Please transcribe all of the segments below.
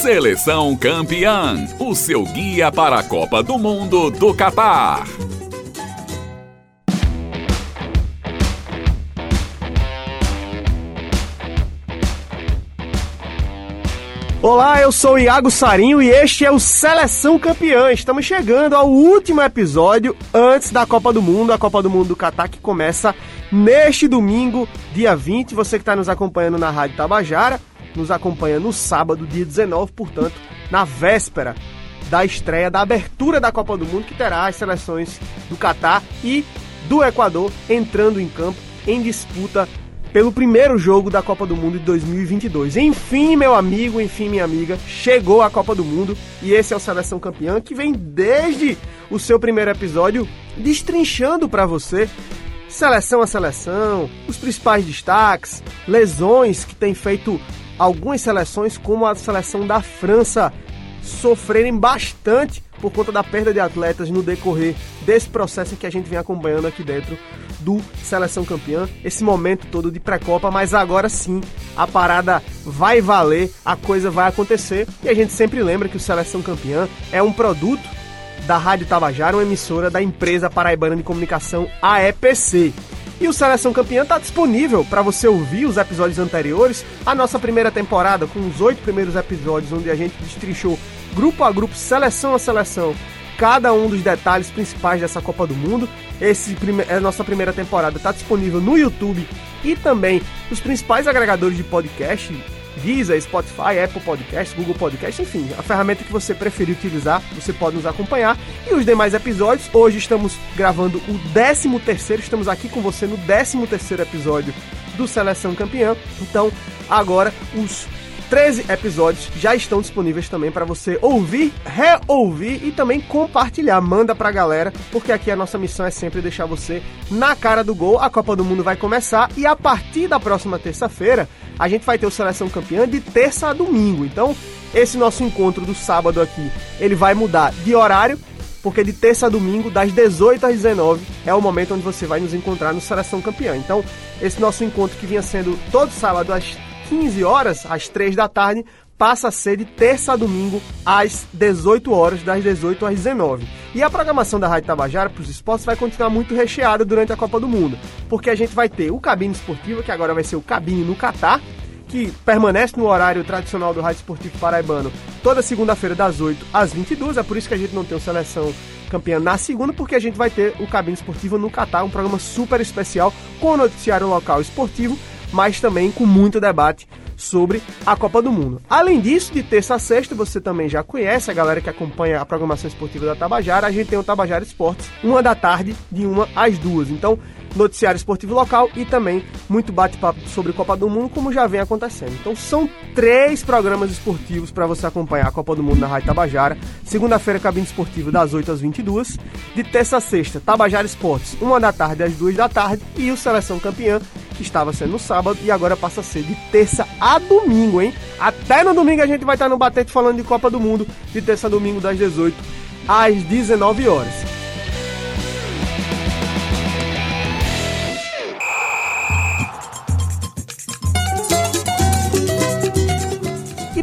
Seleção Campeã, o seu guia para a Copa do Mundo do Catar. Olá, eu sou Iago Sarinho e este é o Seleção Campeã. Estamos chegando ao último episódio antes da Copa do Mundo, a Copa do Mundo do Catar que começa neste domingo, dia 20. Você que está nos acompanhando na Rádio Tabajara, nos acompanha no sábado, dia 19, portanto, na véspera da estreia, da abertura da Copa do Mundo, que terá as seleções do Catar e do Equador entrando em campo em disputa pelo primeiro jogo da Copa do Mundo de 2022. Enfim, meu amigo, enfim, minha amiga, chegou a Copa do Mundo e esse é o Seleção Campeã que vem desde o seu primeiro episódio destrinchando para você seleção a seleção, os principais destaques, lesões que tem feito algumas seleções, como a seleção da França, sofrerem bastante por conta da perda de atletas no decorrer desse processo que a gente vem acompanhando aqui dentro do Seleção Campeã, esse momento todo de pré-copa, mas agora sim a parada vai valer, a coisa vai acontecer e a gente sempre lembra que o Seleção Campeã é um produto da Rádio Tabajara, uma emissora da empresa paraibana de comunicação AEPC. E o Seleção Campeã está disponível para você ouvir os episódios anteriores, a nossa primeira temporada, com os oito primeiros episódios, onde a gente destrinchou grupo a grupo, seleção a seleção, cada um dos detalhes principais dessa Copa do Mundo. Esse prime a nossa primeira temporada está disponível no YouTube e também nos principais agregadores de podcast, Deezer, Spotify, Apple Podcast, Google Podcast, enfim, a ferramenta que você preferir utilizar, você pode nos acompanhar. E os demais episódios, hoje estamos gravando o 13 terceiro, estamos aqui com você no 13 terceiro episódio do Seleção Campeã. Então, agora os 13 episódios já estão disponíveis também para você ouvir, reouvir e também compartilhar. Manda pra galera, porque aqui a nossa missão é sempre deixar você na cara do gol. A Copa do Mundo vai começar e a partir da próxima terça-feira a gente vai ter o Seleção Campeã de terça a domingo. Então, esse nosso encontro do sábado aqui, ele vai mudar de horário, porque de terça a domingo, das 18 às 19, é o momento onde você vai nos encontrar no Seleção Campeã. Então, esse nosso encontro que vinha sendo todo sábado às 15 horas, às 3 da tarde, passa a ser de terça a domingo às 18 horas, das 18 às 19. E a programação da Rádio Tabajara para os esportes vai continuar muito recheada durante a Copa do Mundo, porque a gente vai ter o Cabine Esportiva, que agora vai ser o Cabine no Catar, que permanece no horário tradicional do Rádio Esportivo Paraibano, toda segunda-feira das 8 às 22. É por isso que a gente não tem o Seleção Campeã na segunda, porque a gente vai ter o Cabine Esportiva no Catar, um programa super especial com o noticiário local esportivo mas também com muito debate sobre a Copa do Mundo. Além disso, de terça a sexta, você também já conhece a galera que acompanha a programação esportiva da Tabajara, a gente tem o Tabajara Esportes, uma da tarde, de uma às duas. Então, noticiário esportivo local e também muito bate-papo sobre Copa do Mundo, como já vem acontecendo. Então são três programas esportivos para você acompanhar a Copa do Mundo na Rádio Tabajara. Segunda-feira, cabine esportiva das 8 às 22. De terça a sexta, Tabajara Esportes, uma da tarde às duas da tarde. E o Seleção Campeã, que estava sendo no sábado e agora passa a ser de terça a domingo, hein? Até no domingo a gente vai estar no Batente falando de Copa do Mundo, de terça a domingo das 18 às 19 horas.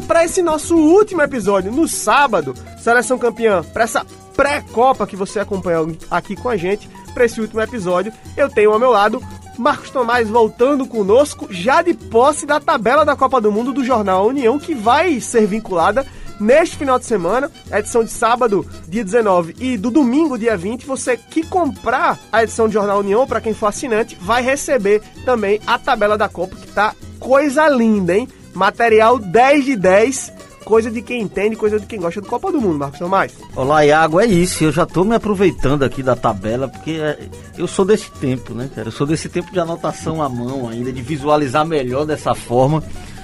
Para esse nosso último episódio, no sábado, Seleção Campeã, para essa pré-copa que você acompanhou aqui com a gente, para esse último episódio, eu tenho ao meu lado Marcos Tomás voltando conosco, já de posse da tabela da Copa do Mundo do Jornal União, que vai ser vinculada neste final de semana, edição de sábado, dia 19, e do domingo, dia 20. Você que comprar a edição de Jornal União, para quem for assinante, vai receber também a tabela da Copa, que tá coisa linda, hein? Material 10 de 10. Coisa de quem entende, coisa de quem gosta do Copa do Mundo, Marcos mais. Olá, Iago, é isso. Eu já tô me aproveitando aqui da tabela, porque é, eu sou desse tempo, né, cara? Eu sou desse tempo de anotação à mão ainda, de visualizar melhor dessa forma.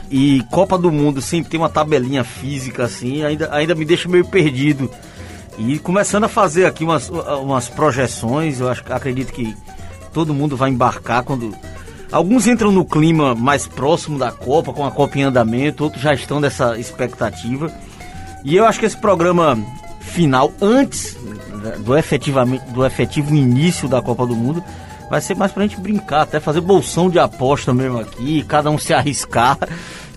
E Copa do Mundo sem ter uma tabelinha física assim, ainda, ainda me deixa meio perdido. E começando a fazer aqui umas, umas projeções, eu acho, acredito que todo mundo vai embarcar quando Alguns entram no clima mais próximo da Copa, com a Copa em andamento, outros já estão nessa expectativa. E eu acho que esse programa final, antes do, efetivamente, do efetivo início da Copa do Mundo, vai ser mais pra gente brincar, até fazer bolsão de aposta mesmo aqui, cada um se arriscar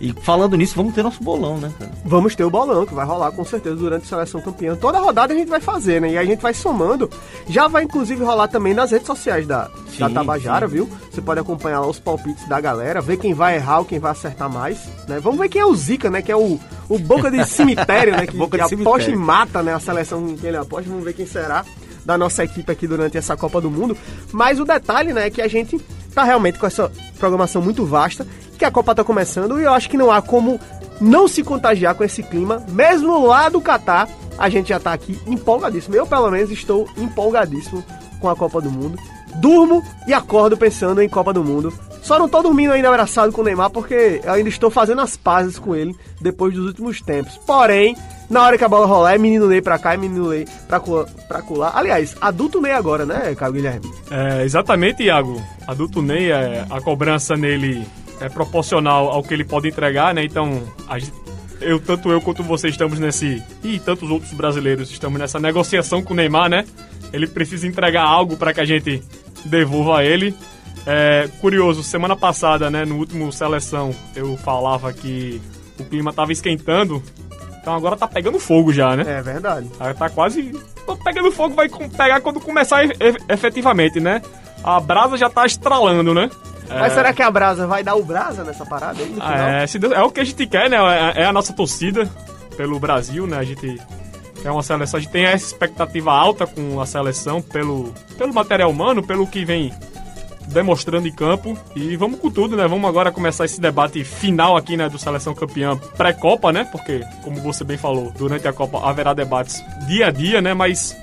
E falando nisso, vamos ter nosso bolão, né, cara? Vamos ter o bolão, que vai rolar com certeza durante a seleção campeã. Toda rodada a gente vai fazer, né? E a gente vai somando. Já vai inclusive rolar também nas redes sociais da, Sim, da Tabajara, sim. viu? Você pode acompanhar lá os palpites da galera, ver quem vai errar ou quem vai acertar mais, né? Vamos ver quem é o Zica, né? Que é o, o boca de cemitério, né? Que, Boca que de aposta e mata, né? A seleção que ele aposta. Vamos ver quem será da nossa equipe aqui durante essa Copa do Mundo. Mas o detalhe, né, é que a gente tá realmente com essa programação muito vasta, que a Copa tá começando e eu acho que não há como não se contagiar com esse clima, mesmo lá do Catar, a gente já tá aqui empolgadíssimo. Eu, pelo menos, estou empolgadíssimo com a Copa do Mundo. Durmo e acordo pensando em Copa do Mundo. Só não tô dormindo ainda abraçado com o Neymar porque eu ainda estou fazendo as pazes com ele depois dos últimos tempos. Porém, na hora que a bola rolar, é menino Ney pra cá, é menino Ney pra, pra colar. Aliás, adulto Ney agora, né, Caio Guilherme? É, exatamente, Iago. Adulto Ney, é, a cobrança nele é proporcional ao que ele pode entregar, né? Então, a gente- eu, tanto eu quanto você estamos nesse. E tantos outros brasileiros estamos nessa negociação com o Neymar, né? Ele precisa entregar algo para que a gente devolva a ele. É, curioso, semana passada, né, no último seleção, eu falava que o clima tava esquentando. Então agora tá pegando fogo já, né? É verdade. Aí tá quase. Tá pegando fogo, vai pegar quando começar efetivamente, né? A brasa já tá estralando, né? Mas será que a Brasa vai dar o Brasa nessa parada aí no final? Ah, é, se Deus- é o que a gente quer, né? É, é a nossa torcida pelo Brasil, né? A gente é uma seleção, a gente tem essa expectativa alta com a seleção pelo, pelo material humano, pelo que vem demonstrando em campo. E vamos com tudo, né? Vamos agora começar esse debate final aqui, né? Do seleção campeã pré-copa, né? Porque, como você bem falou, durante a Copa haverá debates dia a dia, né? Mas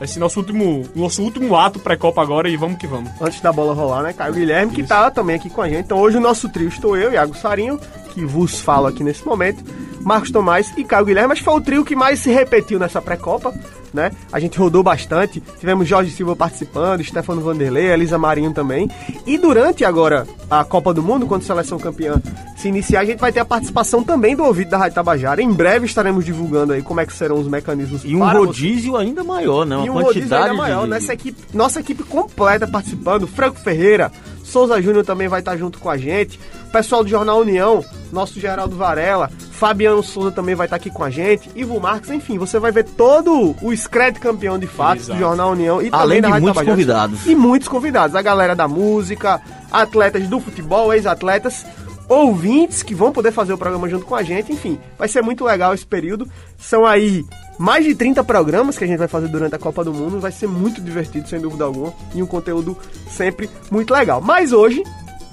esse nosso último, nosso último ato pré-copa agora e vamos que vamos. Antes da bola rolar, né? Caio Guilherme, que tá também aqui com a gente. Então hoje o nosso trio estou eu, Iago Sarinho, que vos falo aqui nesse momento, Marcos Tomás e Caio Guilherme. Acho que foi o trio que mais se repetiu nessa pré-copa, né? A gente rodou bastante. Tivemos Jorge Silva participando, Stefano Vanderlei, Elisa Marinho também. E durante agora a Copa do Mundo, quando a seleção campeã se iniciar, a gente vai ter a participação também do ouvido da Rádio Tabajara. Em breve estaremos divulgando aí como é que serão os mecanismos E um para você- rodízio ainda maior, né? Uma e um rodízio ainda maior. de... Nessa equipe, nossa equipe completa participando. Franco Ferreira, Souza Júnior também vai estar junto com a gente. O pessoal do Jornal União, nosso Geraldo Varela. Fabiano Souza também vai estar aqui com a gente. Ivo Marques, enfim, você vai ver todo o Scred campeão de fato Exato. do Jornal União. E Além de muitos convidados. E muitos convidados. A galera da música, atletas do futebol, ex-atletas, ouvintes que vão poder fazer o programa junto com a gente. Enfim, vai ser muito legal esse período. São aí mais de 30 programas que a gente vai fazer durante a Copa do Mundo. Vai ser muito divertido, sem dúvida alguma. E um conteúdo sempre muito legal. Mas hoje.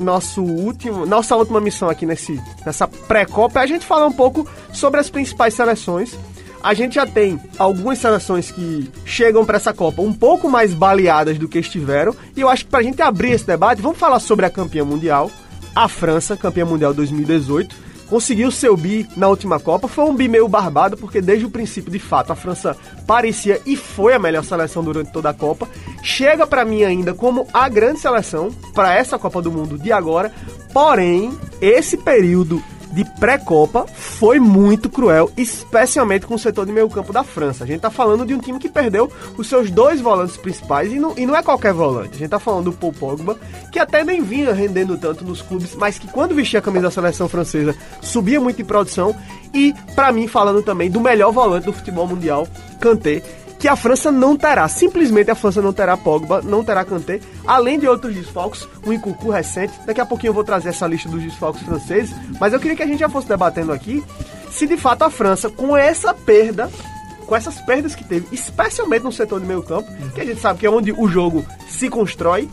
Nosso último, nossa última missão aqui nesse, nessa pré-copa é a gente falar um pouco sobre as principais seleções a gente já tem algumas seleções que chegam para essa Copa um pouco mais baleadas do que estiveram. E eu acho que para a gente abrir esse debate, vamos falar sobre a campeã mundial, a França, campeã mundial 2018. Conseguiu seu bi na última Copa. Foi um bi meio barbado, porque desde o princípio, de fato, a França parecia e foi a melhor seleção durante toda a Copa. Chega para mim ainda como a grande seleção para essa Copa do Mundo de agora. Porém, esse período de pré-copa foi muito cruel, especialmente com o setor de meio campo da França. A gente tá falando de um time que perdeu os seus dois volantes principais e não, e não é qualquer volante. A gente tá falando do Paul Pogba, que até nem vinha rendendo tanto nos clubes, mas que quando vestia a camisa da seleção francesa subia muito em produção. E, pra mim, falando também do melhor volante do futebol mundial, Kanté, que a França não terá. Simplesmente a França não terá Pogba, não terá Kanté, além de outros desfalques, um Incucu recente. Daqui a pouquinho eu vou trazer essa lista dos desfalques franceses, mas eu queria que a gente já fosse debatendo aqui se de fato a França, com essa perda, com essas perdas que teve, especialmente no setor de meio campo, que a gente sabe que é onde o jogo se constrói,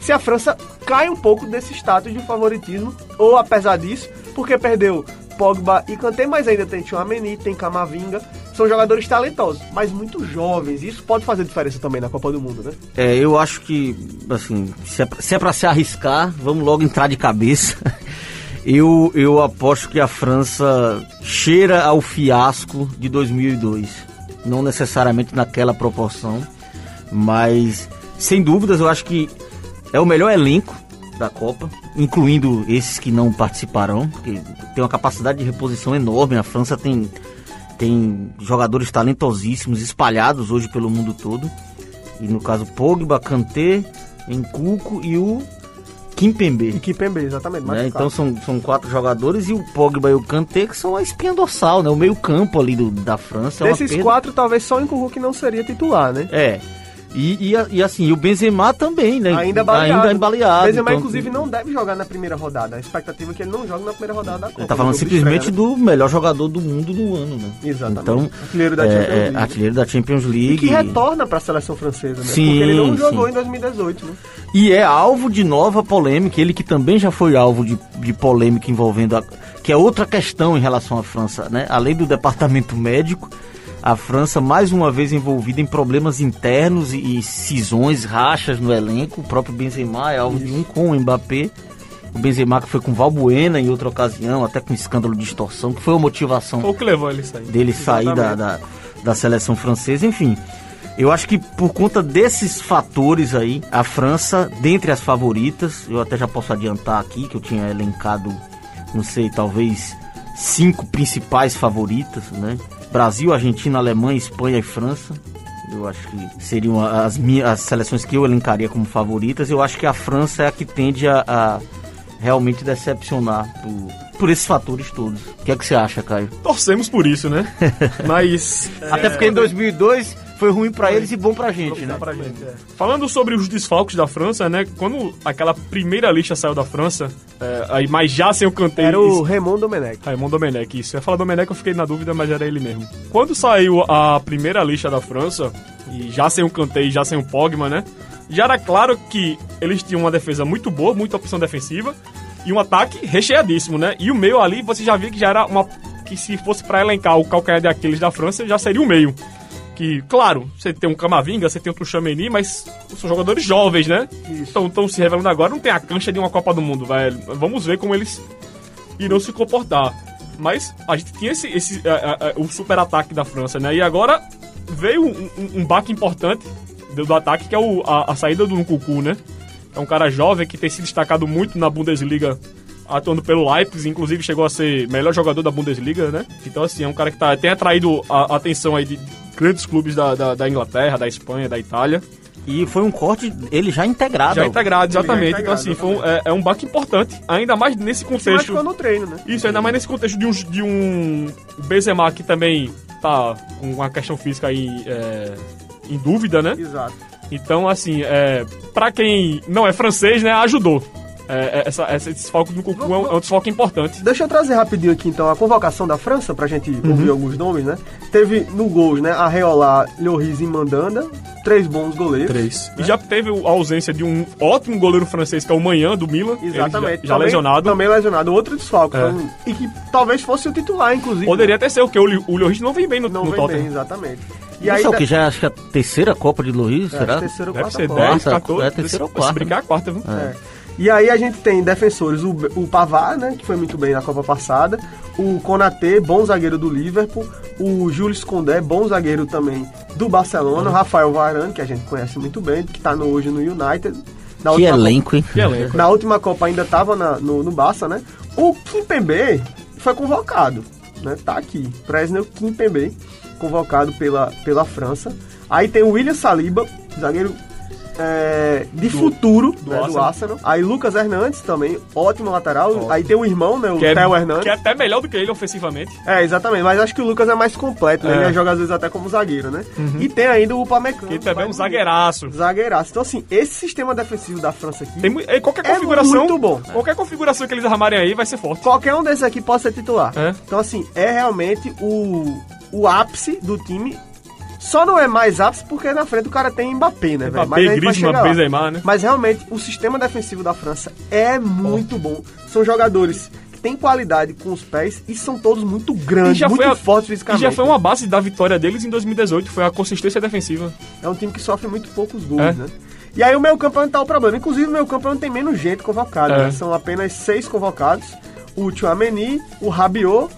se a França cai um pouco desse status de favoritismo, ou apesar disso, porque perdeu Pogba e Kanté, mas ainda tem Tchouameni, tem Camavinga, são jogadores talentosos, mas muito jovens, isso pode fazer diferença também na Copa do Mundo, né? É, eu acho que, assim, se é, se é pra se arriscar, vamos logo entrar de cabeça. Eu, eu aposto que a França cheira ao fiasco de 2002. Não necessariamente naquela proporção, mas sem dúvidas eu acho que é o melhor elenco da Copa, incluindo esses que não participarão, porque tem uma capacidade de reposição enorme. A França tem, tem jogadores talentosíssimos espalhados hoje pelo mundo todo. E no caso Pogba, Kanté, Nkunku e o Kimpembe. E Kimpembe, exatamente. Né? Então são, são quatro jogadores e o Pogba e o Kanté que são a espinha dorsal, né? O meio campo ali do, da França. É Desses perda. quatro, talvez só o Nkunku que não seria titular, né? É. E, e, a- e assim, e o Benzema também, né? Ainda baleado. Ainda embaleado. Benzema, então- inclusive, não deve jogar na primeira rodada. A expectativa é que ele não jogue na primeira rodada da Copa. Ele tá falando do jogo de simplesmente estreia, do melhor jogador do mundo no ano, né? né? Exatamente. Então, artilheiro da é, Champions é, League. artilheiro da Champions E League. que retorna pra seleção francesa, né? Sim, Porque ele não jogou sim. em 2018, né? E é alvo de nova polêmica, ele que também já foi alvo de, de polêmica envolvendo a, que é outra questão em relação à França, né? Além do departamento médico, a França mais uma vez envolvida em problemas internos e, e cisões, rachas no elenco. O próprio Benzema é alvo de um com o Mbappé. O Benzema que foi com Valbuena em outra ocasião, até com escândalo de extorsão, que foi a motivação Foi o que levou ele sair. dele sair da, da, da seleção francesa, enfim. Eu acho que por conta desses fatores aí, a França, dentre as favoritas, eu até já posso adiantar aqui que eu tinha elencado, não sei, talvez cinco principais favoritas, né? Brasil, Argentina, Alemanha, Espanha e França. Eu acho que seriam as, minhas, as seleções que eu elencaria como favoritas. Eu acho que a França é a que tende a, a realmente decepcionar por, por esses fatores todos. O que é que você acha, Caio? Torcemos por isso, né? Mas. Até porque em 2002 foi ruim pra eles e bom pra gente, né? Pra gente, é. Falando sobre os desfalques da França, né? Quando aquela primeira lista saiu da França, é, aí, mas já sem o Kanté Era e- o Raymond Domenech. Raymond Domenech, isso. Eu ia falar Domenech, eu fiquei na dúvida, mas era ele mesmo. Quando saiu a primeira lista da França, e já sem o e já sem o Pogba, né? Já era claro que eles tinham uma defesa muito boa, muita opção defensiva, e um ataque recheadíssimo, né? E o meio ali, você já via que já era uma... Que se fosse pra elencar o calcanhar de Aquiles da França, já seria o meio. Que, claro, você tem um Camavinga, você tem outro Chameni, mas são jogadores jovens, né? Estão se revelando agora, não tem a cancha de uma Copa do Mundo, velho. Vamos ver como eles irão se comportar. Mas a gente tinha esse, esse a- a- a- o super ataque da França, né? E agora veio um, um, um baque importante do, do ataque, que é o, a, a saída do Nkunku, né? É um cara jovem que tem se destacado muito na Bundesliga, atuando pelo Leipzig, inclusive chegou a ser melhor jogador da Bundesliga, né? Então, assim, é um cara que tá, tem atraído a, a atenção aí de grandes clubes da, da, da Inglaterra, da Espanha, da Itália. E foi um corte, ele já integrado. Já integrado, exatamente. integrado, então, assim, foi um- é, é um baque importante, ainda mais nesse Se contexto. machucou no treino, né? Isso, ainda mais nesse contexto de um, de um Benzema que também tá com uma questão física aí é, em dúvida, né? Exato. Então, assim, é, pra quem não é francês, né, ajudou. É, é, essa, esse desfalque do Cucu é um, é um desfalque importante. Deixa eu trazer rapidinho aqui então a convocação da França pra gente Uhum. ouvir alguns nomes, né? Teve no gols, né? Arreola, Lloris e Mandanda, três bons goleiros. E já teve a ausência de um ótimo goleiro francês, que é o Manhã, do Milan. Exatamente. Já, já Também- lesionado. Também lesionado. Outro desfalque. É. Um- E que talvez fosse o titular, inclusive. Poderia até ser, porque o, o Lloris não vem bem no, Não no vem Tottenham. bem, exatamente. E E aí, aí, o que já é, acho que a terceira Copa de Luiz, é, será? terceiro ou Deve quarta ser Copa. 10, Quarta, 14. é, terceira ou Se quarta. brincar, é a quarta, viu? É. E aí a gente tem defensores, o, o Pavar, né, que foi muito bem na Copa passada, o Konaté, bom zagueiro do Liverpool, o Jules Condé, bom zagueiro também do Barcelona, o Rafael Varane, que a gente conhece muito bem, que tá no, hoje no United. Na Que última elenco, hein? Que elenco. Na última Copa ainda tava na- no, no Barça, né? O Kimpembe foi convocado, né? Tá aqui, Presnel Kimpembe, convocado pela, pela França. Aí tem o William Saliba, zagueiro é, de futuro né, do, Arsenal. Arsenal. Aí Lucas Hernandes também, ótimo lateral. Aí tem o irmão, né? O Que é, Theo Hernandes. que é até melhor do que ele ofensivamente. É, exatamente, mas acho que o Lucas é mais completo, né? É. Ele joga às vezes até como zagueiro, né? E tem ainda o Upamecano. Que também é um zagueiraço. Zagueiraço. Então, assim, esse sistema defensivo da França aqui, Tem, e qualquer É configuração. muito bom. Qualquer configuração que eles armarem aí vai ser forte. qualquer um desses aqui pode ser titular. É. Então, assim, é realmente o, o ápice do time. Só não é mais ápice porque na frente o cara tem Mbappé, né, velho? Mbappé, Griezmann. Benzema, né? Mas realmente, o sistema defensivo da França é muito bom. São jogadores que têm qualidade com os pés e são todos muito grandes, muito a- fortes e fisicamente. já foi uma base da vitória deles em 2018, foi a consistência defensiva. É um time que sofre muito poucos gols, É. né? E aí o meu campo é onde tá o problema. Inclusive o meu campo tem menos gente convocada. É. né? São apenas seis convocados. O Tchouameni, o Rabiot,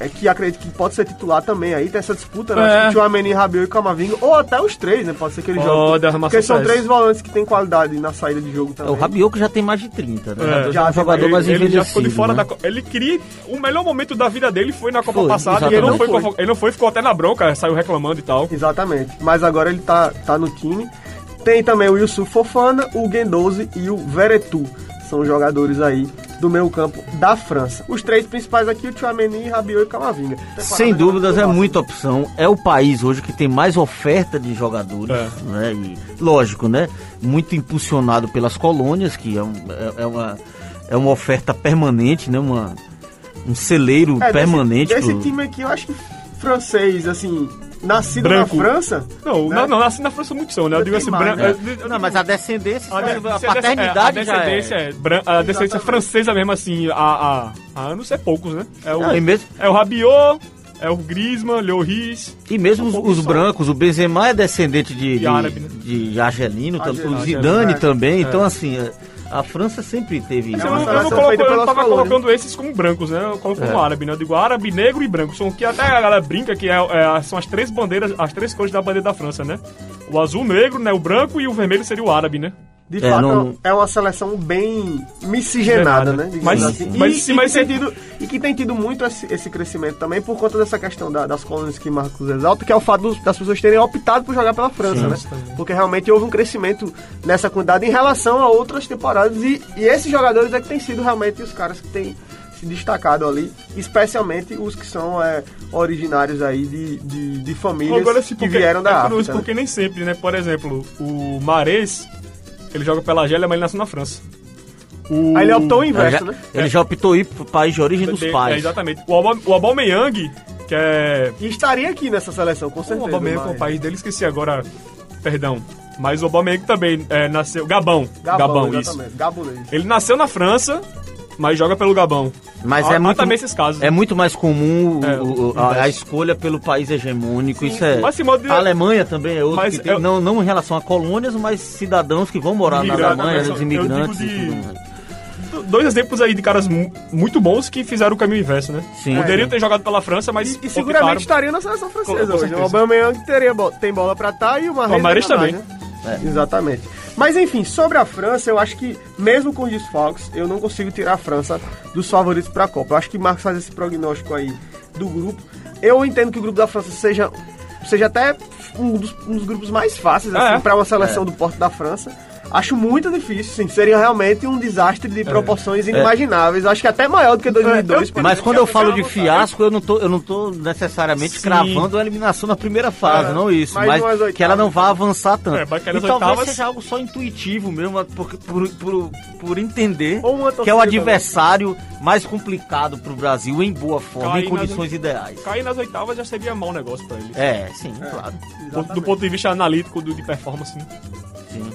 é, que acredito que pode ser titular também aí. Tem essa disputa, né? É. Acho que Tchouameni, Rabiot e Camavinga. Ou até os três, né? Pode ser que eles Pode joguem. arrumar Porque são três volantes que têm qualidade na saída de jogo É, também. o Rabiot que já tem mais de 30, né? É, já é um tem jogador mais- mais ele, ele já ficou de fora né? da Copa. Ele queria. O melhor momento da vida dele foi na Copa Foi, passada e ele não, foi, foi. ele não foi, ficou até na bronca, saiu reclamando e tal. Exatamente. Mas agora ele tá, tá no time. Tem também o Yusuf Fofana, o Gendouzi e o Veretu. são os jogadores aí do meio campo da França. Os três principais aqui, o Chouameni, Rabiot e Camavinga. Sem dúvidas, é muita opção. É o país hoje que tem mais oferta de jogadores, É. né? E, lógico, né? Muito impulsionado pelas colônias, que é, um- é- é uma, é uma oferta permanente, né? Uma, um celeiro É, permanente. Desse, desse pro- time aqui, eu acho que francês, assim, nascido Branco. na França... Não, né? não, não, na França muitos são, né? Eu Já digo assim, mais, bran- né? eu- eu Não, mas a descendência, A, a, descendência- paternidade é, a já descendência é. é, bran- a descendência Exatamente. francesa mesmo, assim, há, há, há anos é poucos, né? É o, Não, mesmo, é o Rabiot, é o Griezmann, Lloris, e mesmo os, poucos os são. brancos, o Benzema é descendente de, de, árabe, né? de argelino, tanto o Argelino, Zidane é. também. Então, assim, é, a França sempre teve É eu, não- eu não coloco, eu tava colônias. colocando esses como brancos, né? Eu coloco É. como árabe, né? Eu digo árabe, negro e branco. São que até a galera brinca que é- é- são as três bandeiras, as três cores da bandeira da França, né? O azul, o negro, né? O branco e o vermelho seria o árabe, né? De É, fato, não- é uma seleção bem miscigenada, né? Mas- assim. mas- e, sim, e mas tem tido, e que tem tido muito esse, esse crescimento também por conta dessa questão da- das colônias que Marcos exalta, que é o fato dos- das pessoas terem optado por jogar pela França, né? Porque realmente houve um crescimento nessa quantidade em relação a outras temporadas e, e esses jogadores é que têm sido realmente os caras que têm se destacado ali, especialmente os que são é, originários aí de, de, de famílias Agora, assim, que vieram da é África. né? porque nem sempre, né? Por exemplo, o Mares, ele joga pela Argélia, mas ele nasceu na França. O... Aí ele optou Ele inverso, já, né? ele já optou ir pro país de origem dos É, pais. exatamente. O, Aubame- o Aubameyang, que é E estaria aqui nessa seleção, com O certeza. Aubameyang com o mas- país dele, esqueci agora. Perdão. Mas o Aubameyang também é, nasceu... Gabão. Gabão, isso. exatamente. Gabonês. Ele nasceu na França, mas joga pelo Gabão. Mas Há- é há muito, também esses casos. é muito mais comum É, o- o a, a inverso. escolha pelo país hegemônico. Sim, isso é. mas, de- A Alemanha também é outro Mas que tem, eu- não, não em relação a colônias, mas cidadãos que vão morar na Imigrantes, Alemanha, os imigrantes de- e tudo mais. Dois exemplos aí de caras mu- muito bons que fizeram o caminho inverso, né? Sim. Poderiam ter jogado pela França, mas E, e seguramente optaram- estaria na seleção Com- francesa com hoje. certeza. O Aubameyang teria, bo- tem bola pra tá e o Mahrez, O Mahrez também. né? Exatamente. Mas enfim, sobre a França, eu acho que, mesmo com os desfalques, eu não consigo tirar a França dos favoritos pra Copa. Eu acho que Marcos faz esse prognóstico aí do grupo. Eu entendo que o grupo da França seja, seja até um dos, um dos grupos mais fáceis Ah, assim, é? para uma seleção do porte da França. Acho muito difícil, sim. Seria realmente um desastre É. de proporções inimagináveis. Acho que até maior do que 2002. por Mas exemplo. quando eu falo de fiasco, eu não tô, eu não tô necessariamente Sim. cravando a eliminação na primeira fase, É, não isso. mais Mas que ela não vá avançar tanto. É, e nas talvez oitavas. seja algo só intuitivo mesmo, por, por, por, por entender que é o adversário mais complicado pro Brasil em boa forma, Cair em nas- condições ideais. Cair nas oitavas já seria mau negócio pra ele. É, sim, claro. Do- Do ponto de vista analítico, do, de performance. né? Sim.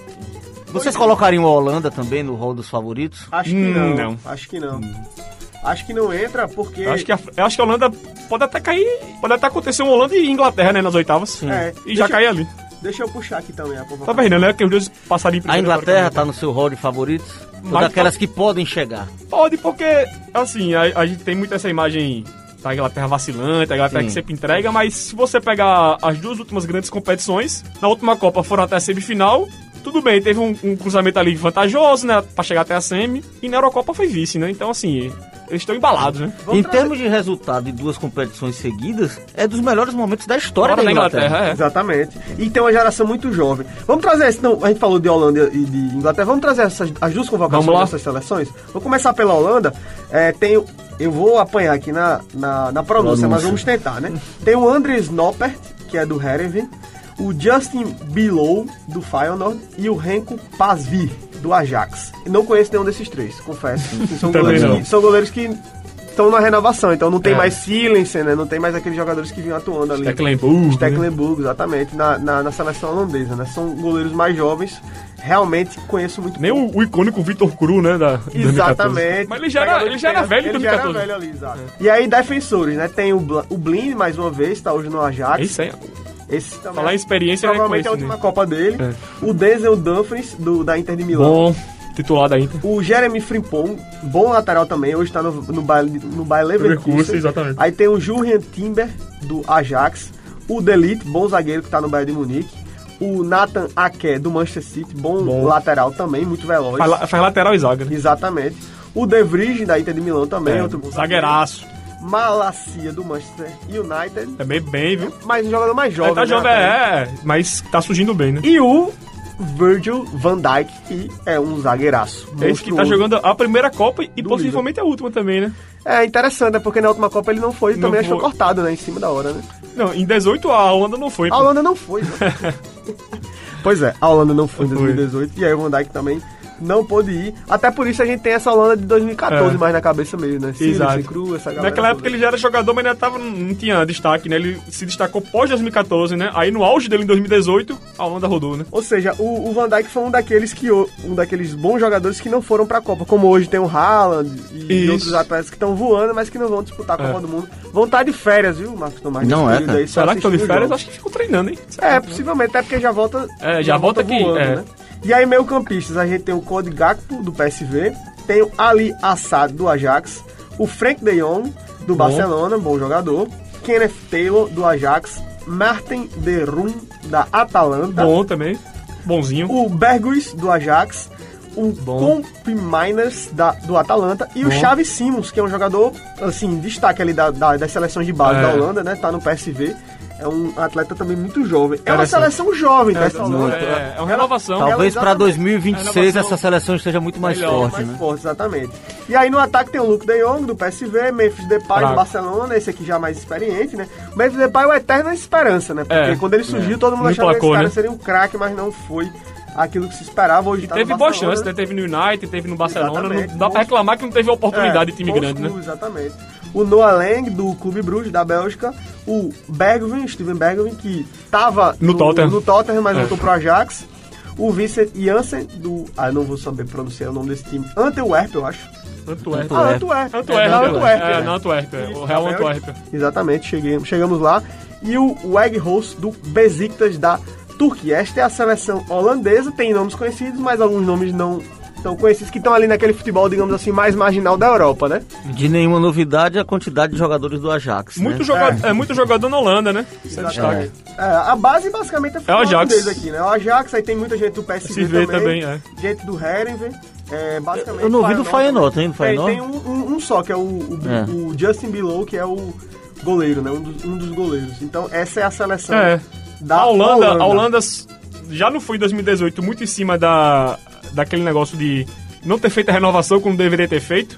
Vocês colocariam a Holanda também no rol dos favoritos? Acho que Hum, não. não. Acho que não. Acho que não entra porque. Eu acho, que a, eu acho que a Holanda pode até cair. Pode até acontecer um Holanda e Inglaterra, né? Nas oitavas. É, E já cair ali. Deixa eu puxar aqui também a Tá vendo, né? Que os dois passaram em A primeiro. Inglaterra tá no seu rol de favoritos? Ou Mas daquelas que podem chegar? Pode, porque, assim, a, a gente tem muito essa imagem da Inglaterra vacilante, a Inglaterra Sim. que sempre entrega, mas se você pegar as duas últimas grandes competições, na última Copa foram até a semifinal, tudo bem, teve um, um cruzamento ali vantajoso, né, pra chegar até a semi, e na Eurocopa foi vice, né, então, assim, eles estão embalados, né. Vamos em trazer- termos de resultado de duas competições seguidas, é dos melhores momentos da história Fora da Inglaterra. é. Exatamente. E tem uma geração muito jovem. Vamos trazer esse. Não, a gente falou de Holanda e de Inglaterra. Vamos trazer essas, as duas convocações Vamos lá. dessas seleções? Vou começar pela Holanda. É, tem, eu vou apanhar aqui na, na, na pronúncia, Pronúncia. mas vamos tentar, né? Tem o Andres Noppert, que é do Herenveen. O Justin Below, do Feyenoord. E o Renko Pasvi, do Ajax. Não conheço nenhum desses três, confesso. São goleiros, não. que, são goleiros que estão na renovação, então não tem É. mais Silensen, né? Não tem mais aqueles jogadores que vinham atuando ali. Stecklenburg, né? Stecklenburg, exatamente, na, na, na seleção holandesa, né? São goleiros mais jovens, realmente conheço muito Nem o, o icônico Vitor Cru, né, da 2014. Exatamente. Mas ele já era, ele já era velho Ele já era 2014. velho ali, exato. E aí, defensores, né? Tem o, o Blind, mais uma vez, tá hoje no Ajax. Isso aí. Esse também. Falar em experiência, Provavelmente é a última né? Copa dele. O Denzel Dumfries, do, da Inter de Milão. Bom, titular da Inter. O Jeremy Frimpong, bom lateral também, hoje tá no, no Bayer, no Leverkusen. Leverkusen, exatamente. Aí tem o Julian Timber, do Ajax. O Delite, bom zagueiro que tá no Bayern de Munique. O Nathan Ake, do Manchester City, bom, Bom. lateral também, muito veloz. Faz, faz lateral e zaga, né? Exatamente. O De Vrij, da Inter de Milão também, É, outro bom zagueiraço. Malacia, do Manchester United. Também bem, viu? Mas um jogador mais Jovem, jovem. tá né, jovem, rapaz? é, mas tá surgindo bem, né? E o Virgil van Dijk, que é um zagueiraço. Esse que tá jogando a primeira Copa e possivelmente a última também, né? É interessante, né? Porque na última Copa ele não foi e também achou foi. cortado, né? Em cima da hora, né? Não, em 18 a Holanda não foi. A pô. Holanda não foi, né? pois é, a Holanda não foi em Não foi. 2018 e aí o Van Dijk também não pôde ir. Até por isso a gente tem essa Holanda de 2014 É. mais na cabeça mesmo, né? Ciro, Exato. cru, essa galera Naquela época ele já era jogador, mas ainda tava, não tinha destaque, né? Ele se destacou pós 2014, né? Aí no auge dele em 2018, a Holanda rodou, né? Ou seja, o, o Van Dijk foi um daqueles que um daqueles bons jogadores que não foram pra Copa, como hoje tem o Haaland e Isso. outros atletas que estão voando, mas que não vão disputar a Copa É. do Mundo. Vão estar de férias, viu, Marcos Tomás? Não é, cara. aí, Será que estão de férias? jogos. Acho que ficou treinando, hein? É, possivelmente, até porque já volta. É, já volta aqui, é. né? E aí, meio campistas, a gente tem o Cody Gakpo, do PSV, tem o Ali Assad, do Ajax, o Frank de Jong, do Barcelona, bom jogador, Kenneth Taylor, do Ajax, Martin de Roon, da Atalanta, Bom também. Bonzinho. o Berguis, do Ajax, o Bom. Comp Miners, da, do Atalanta, e o Bom. Xavi Simons, que é um jogador, assim, destaque ali da, da- das seleções de base É. da Holanda, né? Tá no PSV. É um atleta também muito jovem. É uma seleção jovem dessa Holanda. É, é uma renovação. Talvez para exatamente- 2026 renovação essa seleção esteja muito mais melhor, forte, mais né? forte, exatamente. E aí no ataque tem o Luke de Jong, do PSV, Memphis Depay, do. Barcelona, esse aqui já mais experiente, né? O Memphis Depay é o eterna esperança, né? Porque É. quando ele surgiu, todo mundo achava que esse cara né? seria um craque, mas não foi aquilo que se esperava. Hoje tá Teve boa chance, né? Teve no United, teve no Barcelona. Exatamente. Não dá pra reclamar que não teve oportunidade de time bons grande, né? clubes, Exatamente. O Noah Lang, do Clube Bruges, da Bélgica. O Bergwijn, Steven Bergwijn, que tava No Tottenham. no Tottenham, mas É. voltou pro Ajax. O Vincent Janssen, do... Ah, não vou saber pronunciar o nome desse time. Antwerp, eu acho. Antwerp. Ah, Antwerp. Antwerp. É, na Antwerp. É, né? na Antwerp. é, O Real. Antwerp. Exatamente, cheguei, chegamos lá. E o Weghorst do Besiktas da Turquia. Esta é a seleção holandesa, tem nomes conhecidos, mas alguns nomes não tão conhecidos, que estão ali naquele futebol, digamos assim, mais marginal da Europa, né? De nenhuma novidade a quantidade de jogadores do Ajax. Muito, né? jogador, é. muito jogador na Holanda, né? Isso é destaque. É, a base basicamente é É o Ajax. aqui, né? O Ajax, aí tem muita gente do PSV Se vê também, também, é. gente do Herenveen, é, basicamente... Eu não vi do Feyenoord, hein, do Tem, Feyenoord? tem um, um- um só, que é o, o, É. o Justin Below, que é o goleiro, né? Um dos, um dos goleiros. Então, essa é a seleção É. da a Holanda, a Holanda já não foi em 2018 muito em cima da, daquele negócio de não ter feito a renovação como deveria ter feito.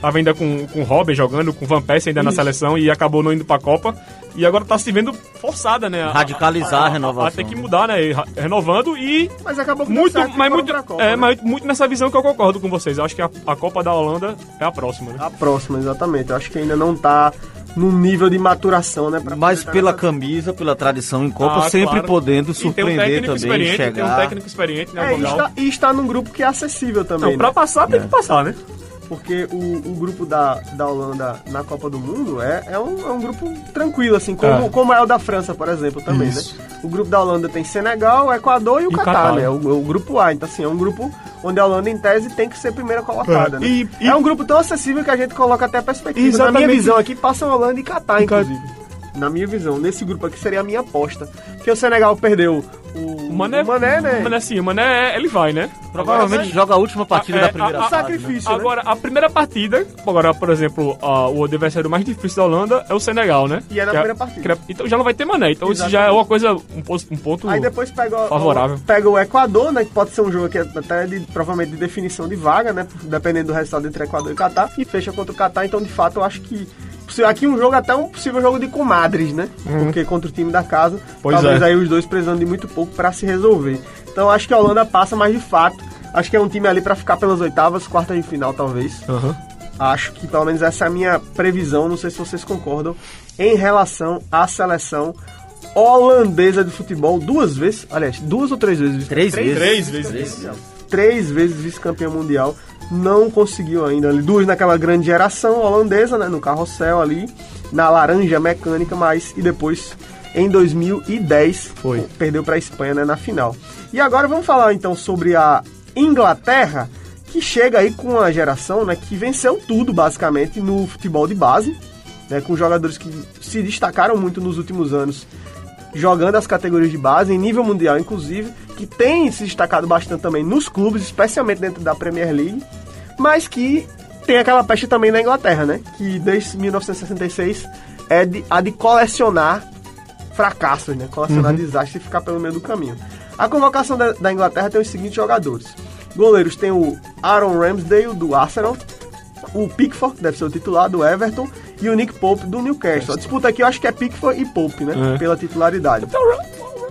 Tava ainda com, com o Robin jogando, com o Van Persie ainda na Isso. seleção e acabou não indo pra Copa. E agora tá se vendo forçada, né? A- Radicalizar a renovação. A ter que mudar, né? Renovando e Mas acabou muito, certo, mas muito, pra Copa, é, né? mas muito nessa visão que eu concordo com vocês. Eu acho que a, a Copa da Holanda é a próxima, né? A próxima, exatamente. Eu acho que ainda não tá no nível de maturação, né? pra Mas pela camisa, pela tradição em Copa, Ah, sempre claro. podendo E tem um surpreender também, experiente, tem um chegar. técnico experiente, né? É, e está, e está num grupo que é acessível também. Não, pra né? passar tem que passar, né? Porque o, o grupo da, da Holanda na Copa do Mundo é, é, um, é um grupo tranquilo, assim, como É. como é o da França, por exemplo, também, Isso. né? O grupo da Holanda tem Senegal, Equador e o E Catar, Catar. né? O, o grupo A. Então, assim, é um grupo onde a Holanda, em tese, tem que ser primeira colocada, É. né? E- e- É um grupo tão acessível que a gente coloca até a perspectiva. Na Exatamente. minha visão aqui, passa Holanda e Catar, Ca- inclusive. Na minha visão, nesse grupo aqui seria a minha aposta. Porque o Senegal perdeu o, O Mané, o Mané né? O Mané sim, o Mané ele vai, né? Provavelmente Agora, joga a última partida É, da primeira a- a- fase. né? sacrifício. né? Agora, a primeira partida, agora, por exemplo, a- o adversário mais difícil da Holanda é o Senegal, né? E é na Que primeira partida. que é- então já não vai ter Mané. Então isso já é Exatamente. uma coisa, um, um ponto. Aí depois pega, o- Favorável. pega o Equador, né? Que pode ser um jogo aqui até de, provavelmente de definição de vaga, né? Dependendo do resultado entre Equador e Catar. E fecha contra o Catar, então de fato eu acho que. Aqui um jogo até um possível jogo de comadres, né? Porque contra o time da casa, Uhum. Pois talvez é. aí os dois precisando de muito pouco pra se resolver. Então acho que a Holanda passa, mas de fato, acho que é um time ali pra ficar pelas oitavas, quartas de final talvez. Aham. Acho que pelo menos essa é a minha previsão, não sei se vocês concordam, em relação à seleção holandesa de futebol duas vezes, aliás, duas ou três vezes? Três vezes. Três vezes. Três vezes vice-campeã mundial, não conseguiu ainda. ali, Duas naquela grande geração holandesa, né, no carrossel ali, na laranja mecânica, mas e depois em 2010 Foi. perdeu para a Espanha né, na final. E agora vamos falar então sobre a Inglaterra, que chega aí com uma geração né, que venceu tudo basicamente no futebol de base, né, com jogadores que se destacaram muito nos últimos anos jogando as categorias de base, em nível mundial inclusive, que tem se destacado bastante também nos clubes, especialmente dentro da Premier League, mas que tem aquela peste também na Inglaterra, né? Que desde 1966 é de, a de colecionar fracassos, né? Colecionar desastres e ficar pelo meio do caminho. A convocação da, da Inglaterra tem os seguintes jogadores. Goleiros tem o Aaron Ramsdale, do Arsenal, o Pickford, que deve ser o titular, do Everton, e o Nick Pope, do Newcastle. A disputa aqui eu acho que é Pickford e Pope, né? É. Pela titularidade. Então,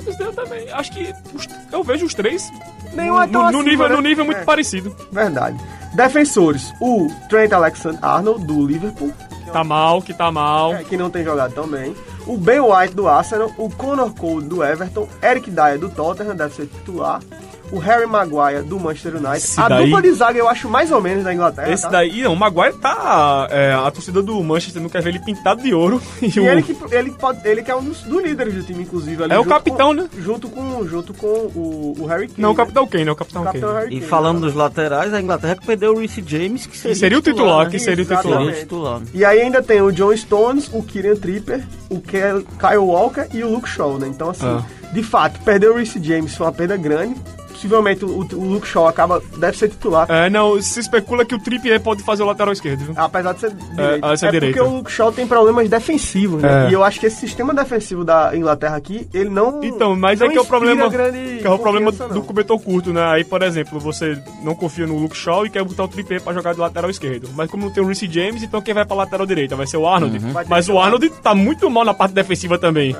Ramsdale também. Acho que os- eu vejo os três Nenhum é tão no, no acima, nível, né? no nível muito É. parecido. Verdade. Defensores, o Trent Alexander-Arnold, do Liverpool, Tá mal, que tá mal. é, que não tem jogado tão bem. O Ben White, do Arsenal. O Conor Cole, do Everton. Eric Dyer, do Tottenham, deve ser titular. O Harry Maguire, do Manchester United. Esse a daí- dupla de zaga eu acho mais ou menos da Inglaterra, Esse tá? daí, não, o Maguire tá. é, a torcida do Manchester não quer ver ele pintado de ouro. E, E o, ele que, ele, pode, ele que é um dos, dos líderes do time, inclusive. Ali, É o capitão, com- né? Junto com, junto com o, o Harry Kane. Não, o né? Capitão Kane, é o Capitão, O capitão Kane. Harry E Kane, falando né? dos laterais, a Inglaterra que perdeu o Reece James, que seria, seria o titular, né? que seria o Exatamente. titular. Seria o titular. E aí ainda tem o John Stones, o Kieran Tripper, o Kyle Walker e o Luke Shaw, né? Então, assim, Ah. de fato, perder o Reece James foi uma perda grande. Possivelmente o, o Luke Shaw acaba, deve ser titular. É, não, se especula que o Trippier pode fazer o lateral esquerdo, viu? Apesar de ser direito. ah, ser é direito. porque o Luke Shaw tem problemas defensivos, né? É. E eu acho que esse sistema defensivo da Inglaterra aqui, ele não. Então, mas não é que é o problema. Que é o problema confiança, do não. cobertor curto, né? Aí, por exemplo, você não confia no Luke Shaw e quer botar o Trippier pra jogar de lateral esquerdo. Mas como não tem o Reece James, então quem vai pra lateral direita? Vai ser o Arnold. Ter Mas o. Arnold tá muito mal na parte defensiva também.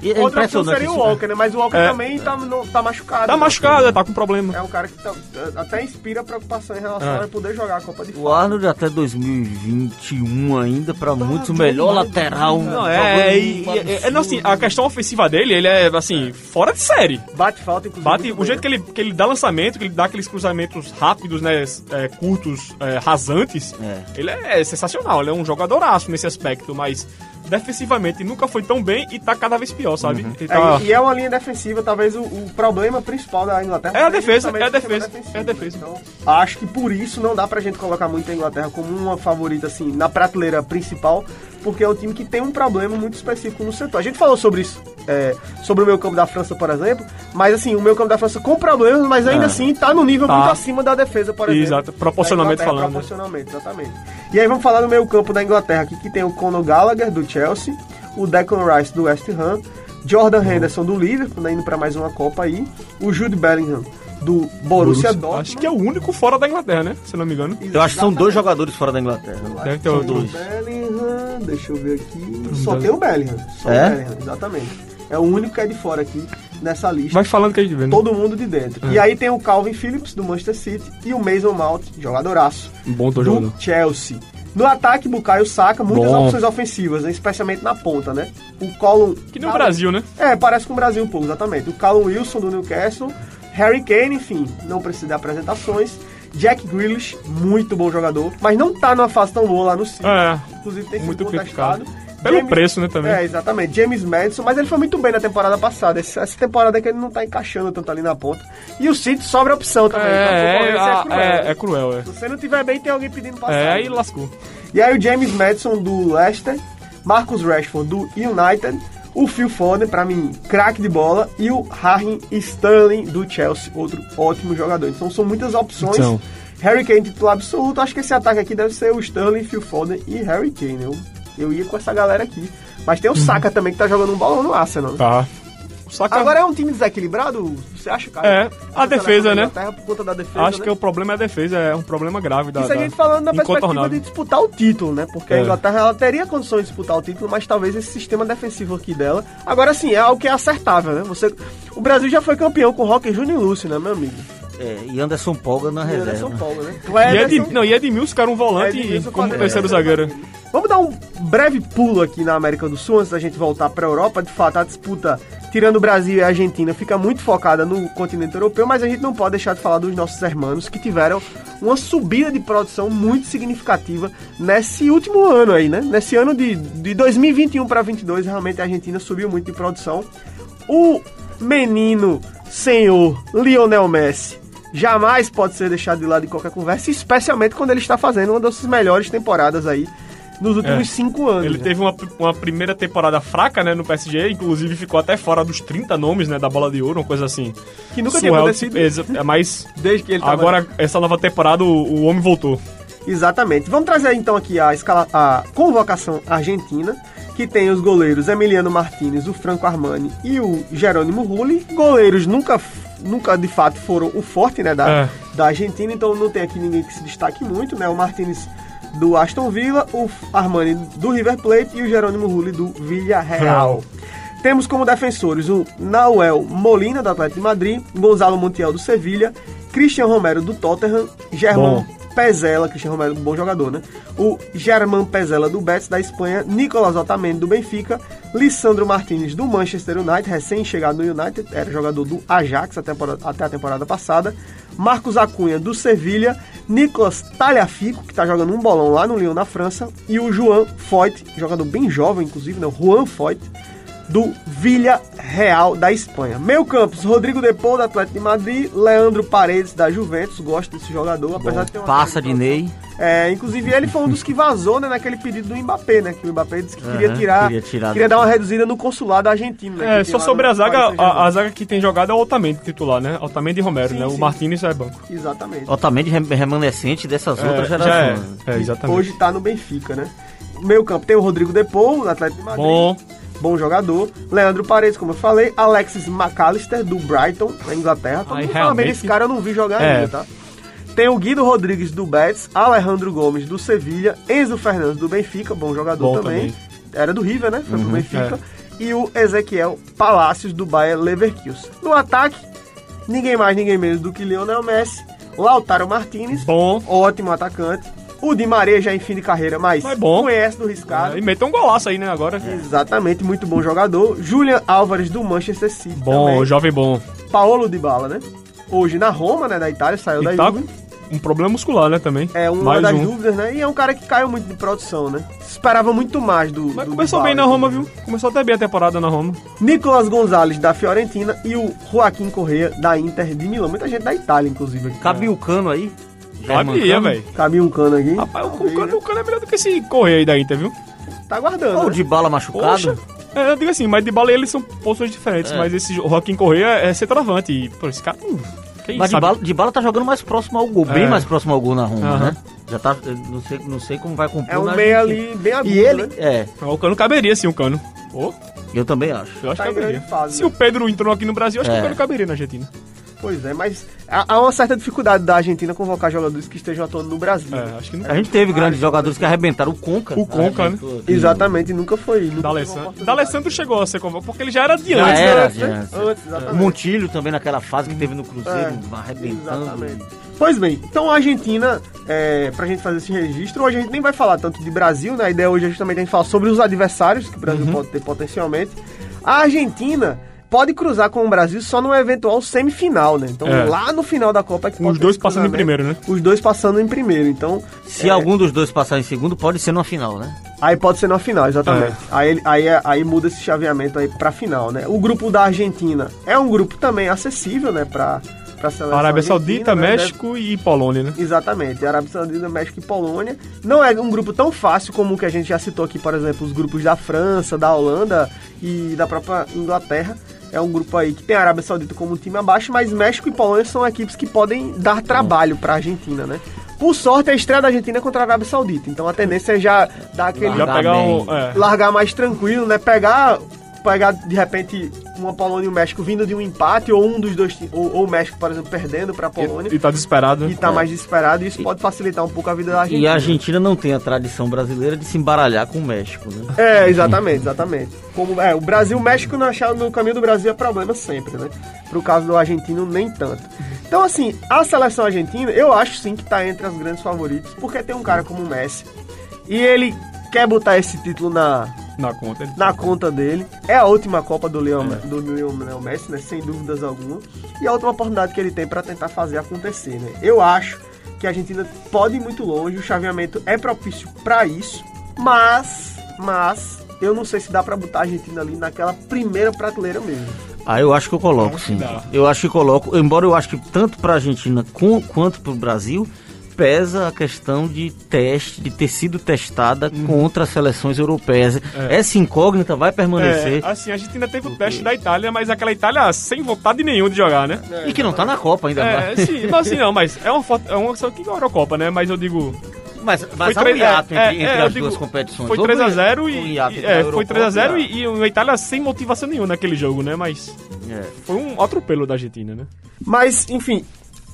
E é Outra opção seria o né? Walker, né? Mas o Walker É. também tá, não, tá machucado. Tá né? machucado, tá com problema. É um cara que tá- até inspira preocupação em relação É. a poder jogar a Copa de O Arnold até 2021 ainda, pra muitos, o melhor lateral. Não, é, e- é, é, não, assim, a questão ofensiva dele, ele é, assim, fora de série. Bate falta, inclusive. Bate, o jeito que ele, que ele dá lançamento, que ele dá aqueles cruzamentos rápidos, né, é, curtos, é, rasantes, É. ele é sensacional, ele é um jogadoraço nesse aspecto, mas defensivamente nunca foi tão bem e tá cada vez pior, sabe? Uhum. Ele tá- É, e é uma linha defensiva, talvez o, o problema principal da Inglaterra. É a seja defesa, é a defesa, é a defesa. Então, acho que por isso não dá pra gente colocar muito a Inglaterra como uma favorita, assim, na prateleira principal, porque é um time que tem um problema muito específico no setor. A gente falou sobre isso, é, sobre o meu campo da França, por exemplo, mas assim, o meu campo da França com problemas, mas ainda assim tá no nível Tá. muito acima da defesa, por exemplo. Exato, proporcionalmente falando. Proporcionalmente, exatamente. E aí vamos falar do meio campo da Inglaterra aqui, que tem o Conor Gallagher, do Chelsea, o Declan Rice, do West Ham, Jordan Henderson, do Liverpool, né, indo pra mais uma Copa aí, o Jude Bellingham, do Borussia Dortmund. Acho que é o único fora da Inglaterra, né? Se eu não me engano. Eu acho que são dois jogadores fora da Inglaterra. Deve ter São outro. dois. Bellingham, deixa eu ver aqui. Só tem o Bellingham. Só É? o Bellingham, exatamente. É o único que é de fora aqui nessa lista. Vai falando que a gente vê, né? Todo mundo de dentro. E aí tem o Calvin Phillips, do Manchester City, e o Mason Mount, jogadoraço, Um bom do jogador. Chelsea. No ataque, Bukayo Saka, muitas Bom. opções ofensivas, né? especialmente na ponta, né? O Colin... Que nem o Brasil, né? É, parece com o Brasil um pouco, exatamente. O Callum Wilson, do Newcastle, Harry Kane, enfim, não precisa de apresentações. Jack Grealish, muito bom jogador, mas não tá numa fase tão boa lá no City. É. Inclusive tem sido Muito contestado. criticado. Pelo preço, né, também. É, exatamente. James Madison, mas ele foi muito bem na temporada passada. Essa, essa temporada é que ele não tá encaixando tanto ali na ponta. E o City sobra opção também. então a É, é, concorrência a- cruel, é, né? é cruel, é. Se você não tiver bem, tem alguém pedindo passagem. É, aí lascou. E aí o James Madison do Leicester, Marcus Rashford do United, o Phil Foden, pra mim, craque de bola, e o Raheem Sterling do Chelsea, outro ótimo jogador. Então são muitas opções. Então. Harry Kane titular absoluto, acho que esse ataque aqui deve ser o Sterling, Phil Foden e Harry Kane. Eu, eu ia com essa galera aqui. Mas tem o Saka também que tá jogando um bolão no Arsenal. né? Tá. Agora é um time desequilibrado, você acha, cara? É, a Essa defesa, da né? Por conta da defesa, acho né? que o problema é a defesa, é um problema grave da. Isso a da- gente falando na perspectiva de disputar o título, né? Porque a É. Inglaterra ela teria condições de disputar o título, mas talvez esse sistema defensivo aqui dela. Agora sim, é algo que é acertável, né? Você, o Brasil já foi campeão com Roque Júnior e Lúcio, né, meu amigo? É, e Anderson Polga na E reserva. Anderson Paulo, né? E, é de, não, e Edmilson, cara, um volante Edmilson como quadrilha. terceiro zagueiro. Vamos dar um breve pulo aqui na América do Sul antes da gente voltar para a Europa. De fato, a disputa, tirando o Brasil e a Argentina, fica muito focada no continente europeu, mas a gente não pode deixar de falar dos nossos hermanos que tiveram uma subida de produção muito significativa nesse último ano aí, né? Nesse ano de, de 2021 para 22, realmente a Argentina subiu muito de produção. O menino senhor Lionel Messi jamais pode ser deixado de lado em qualquer conversa, especialmente quando ele está fazendo uma das melhores temporadas aí nos últimos É. cinco anos. Ele né? teve uma, uma primeira temporada fraca, né, no PSG, inclusive ficou até fora dos 30 nomes, né, da bola de ouro, uma coisa assim. Que nunca tinha acontecido. exa- é, Mas Desde que ele tava- agora, essa nova temporada, o, o homem voltou. Exatamente. Vamos trazer então aqui a, escala, a convocação argentina, que tem os goleiros Emiliano Martinez, o Franco Armani e o Jerônimo Rulli. Goleiros nunca nunca de fato foram o forte, né, da, É. da Argentina, então não tem aqui ninguém que se destaque muito, né? O Martinez do Aston Villa, o Armani do River Plate e o Jerônimo Rulli do Villarreal. Temos como defensores o Nauel Molina, do Atlético de Madrid, Gonzalo Montiel, do Sevilha, Christian Romero, do Tottenham, Germán Bom. Pezela, Cristiano Romero, bom jogador, né? O Germán Pezela do Betis, da Espanha, Nicolas Otamendi do Benfica, Lissandro Martinez do Manchester United, recém-chegado no United, era jogador do Ajax até a temporada passada, Marcos Acunha do Sevilha, Nicolas Talhafico, que tá jogando um bolão lá no Lyon, na França, e o João Foyt, jogador bem jovem, inclusive, né? Juan Foyt, do Villarreal da Espanha. Meio campos, Rodrigo Depou, do Atlético de Madrid, Leandro Paredes, da Juventus, gosto desse jogador, apesar de ter uma Passa de Ney. É, inclusive ele foi um dos que vazou, né, naquele pedido do Mbappé, né, que o Mbappé disse que queria Aham, tirar, queria tirar queria dar uma reduzida no consulado argentino, né. É, só sobre a zaga, a, a zaga que tem jogado é o Otamendi titular, né? Otamendi e Romero, Sim, né? sim. O Martinez é banco. Exatamente. Otamendi rem- remanescente dessas outras É, já é, gerações. é, exatamente. Hoje tá no Benfica, né. Meio campo tem o Rodrigo Depou, do Atlético de Madrid. Bom, Bom jogador. Leandro Paredes, como eu falei. Alexis McAllister, do Brighton, na Inglaterra. Todo Ai, mundo fala bem desse cara, eu não vi jogar É. ainda, tá? Tem o Guido Rodrigues, do Betis. Alejandro Gomes, do Sevilha. Enzo Fernandes, do Benfica, bom jogador Bom também. também. Era do River, né? Foi pro Benfica. é. E o Ezequiel Palacios, do Bayer Leverkusen. No ataque, ninguém mais, ninguém menos do que Lionel Messi. Lautaro Martinez, bom. ótimo atacante. O Di Maria já em fim de carreira, mas, Mas bom. conhece do riscado. E meteu um golaço aí, né? Agora. Exatamente, muito bom jogador. Julian Álvares do Manchester City. Bom, também. jovem bom. Paolo Dybala, né? Hoje na Roma, né, da Itália, saiu da E tá Juve. com um problema muscular, né? Também. É uma Mais das um. dúvidas, né? E é um cara que caiu muito de produção, né? Esperava muito mais do. Mas do começou Dybala, bem na Roma, inclusive. viu? Começou até bem a temporada na Roma. Nicolas Gonzalez da Fiorentina e o Joaquim Correa da Inter de Milão. Muita gente da Itália, inclusive. Cabia o cano aí. Sabia, velho. Cabia um cano aqui. Rapaz, o, o, cano, o cano é melhor do que esse correio aí da Inter, viu? Tá aguardando. Ou né? de bala machucado. Poxa. É, eu digo assim, mas de bala e ele são posições diferentes. É. Mas esse Joaquim Correia é centroavante. E, pô, esse cara. Hum, Mas de bala, de bala tá jogando mais próximo ao gol, bem É. mais próximo ao gol na Roma, Aham. né? Já tá. eu Não sei, não sei como vai compor É um meio ali bem agudo, E ele, né? é, O cano caberia, sim, o cano. Pô, eu também acho. eu acho Tá que caberia. fase, Se né? o Pedro entrou aqui no Brasil, acho que É. o cano caberia na Argentina. Pois é, mas há uma certa dificuldade da Argentina convocar jogadores que estejam atuando no Brasil. né? É, acho que não. A gente teve grandes jogadores que arrebentaram o Conca. O Conca, arrebentou aqui. Exatamente, nunca foi. Nunca D'Alessandro. chegou a ser convocado, porque ele já era de Já antes. era, né? antes, já né? era. Antes. Montilho também naquela fase que teve no Cruzeiro, É, arrebentando. Exatamente. Pois bem, então a Argentina, é, pra gente fazer esse registro, hoje a gente nem vai falar tanto de Brasil, né? A ideia hoje é justamente a gente falar sobre os adversários que o Brasil pode ter potencialmente. A Argentina pode cruzar com o Brasil só no eventual semifinal, né? Então É. lá no final da Copa é que Os dois passando em primeiro, né? Os dois passando em primeiro, então Se É. algum dos dois passar em segundo, pode ser numa final, né? Aí pode ser na final, exatamente. É. Aí, aí, aí muda esse chaveamento aí pra final, né? O grupo da Argentina é um grupo também acessível, né? Pra, pra seleção Arábia argentina, Saudita, né? México e Polônia, né? Exatamente, Arábia Saudita, México e Polônia. Não é um grupo tão fácil como o que a gente já citou aqui, por exemplo, os grupos da França, da Holanda e da própria Inglaterra. É um grupo aí que tem a Arábia Saudita como um time abaixo, mas México e Polônia são equipes que podem dar trabalho pra Argentina, né? Por sorte, a estreia da Argentina é contra a Arábia Saudita. Então a tendência é já dar aquele Já Largar pegar um. É. largar mais tranquilo, né? Pegar, pegar de repente uma Polônia e o México vindo de um empate ou um dos dois ou, ou o México, por exemplo, perdendo para a Polônia E, e tá desesperado. né? e tá mais desesperado, e isso pode facilitar um pouco a vida da Argentina. E a Argentina não tem a tradição brasileira de se embaralhar com o México, né? É, exatamente, exatamente. Como é, o Brasil, o México no, no caminho do Brasil é problema sempre, né? Pro caso do argentino, nem tanto. Então, assim, a seleção argentina, eu acho sim que tá entre as grandes favoritas, porque tem um cara como o Messi. E ele quer botar esse título na, Na conta. Ele... na conta dele. É a última Copa do Leon, do Lionel Messi, né? Sem dúvidas alguma. E a última oportunidade que ele tem para tentar fazer acontecer, né? Eu acho que a Argentina pode ir muito longe, o chaveamento é propício para isso, mas, mas eu não sei se dá para botar a Argentina ali naquela primeira prateleira mesmo. Ah, eu acho que eu coloco, sim. Eu acho que coloco, embora eu acho que tanto pra Argentina com- quanto pro Brasil, pesa a questão de teste, de ter sido testada contra as seleções europeias. É. Essa incógnita vai permanecer. É, assim, a gente ainda teve o teste da Itália, mas aquela Itália sem vontade nenhuma de jogar, né? E que não tá na Copa ainda É, mais. sim, mas assim não, mas é uma foto, é uma só que Eurocopa, né? Mas eu digo, mas, mas há um hiato é, entre, é, entre eu as digo, duas competições. Foi Houve 3x0 um e. a é, foi Eurocopa 3x0 e e, e a Itália sem motivação nenhuma naquele jogo, né? Mas a- é. foi um atropelo da Argentina, né? Mas, enfim,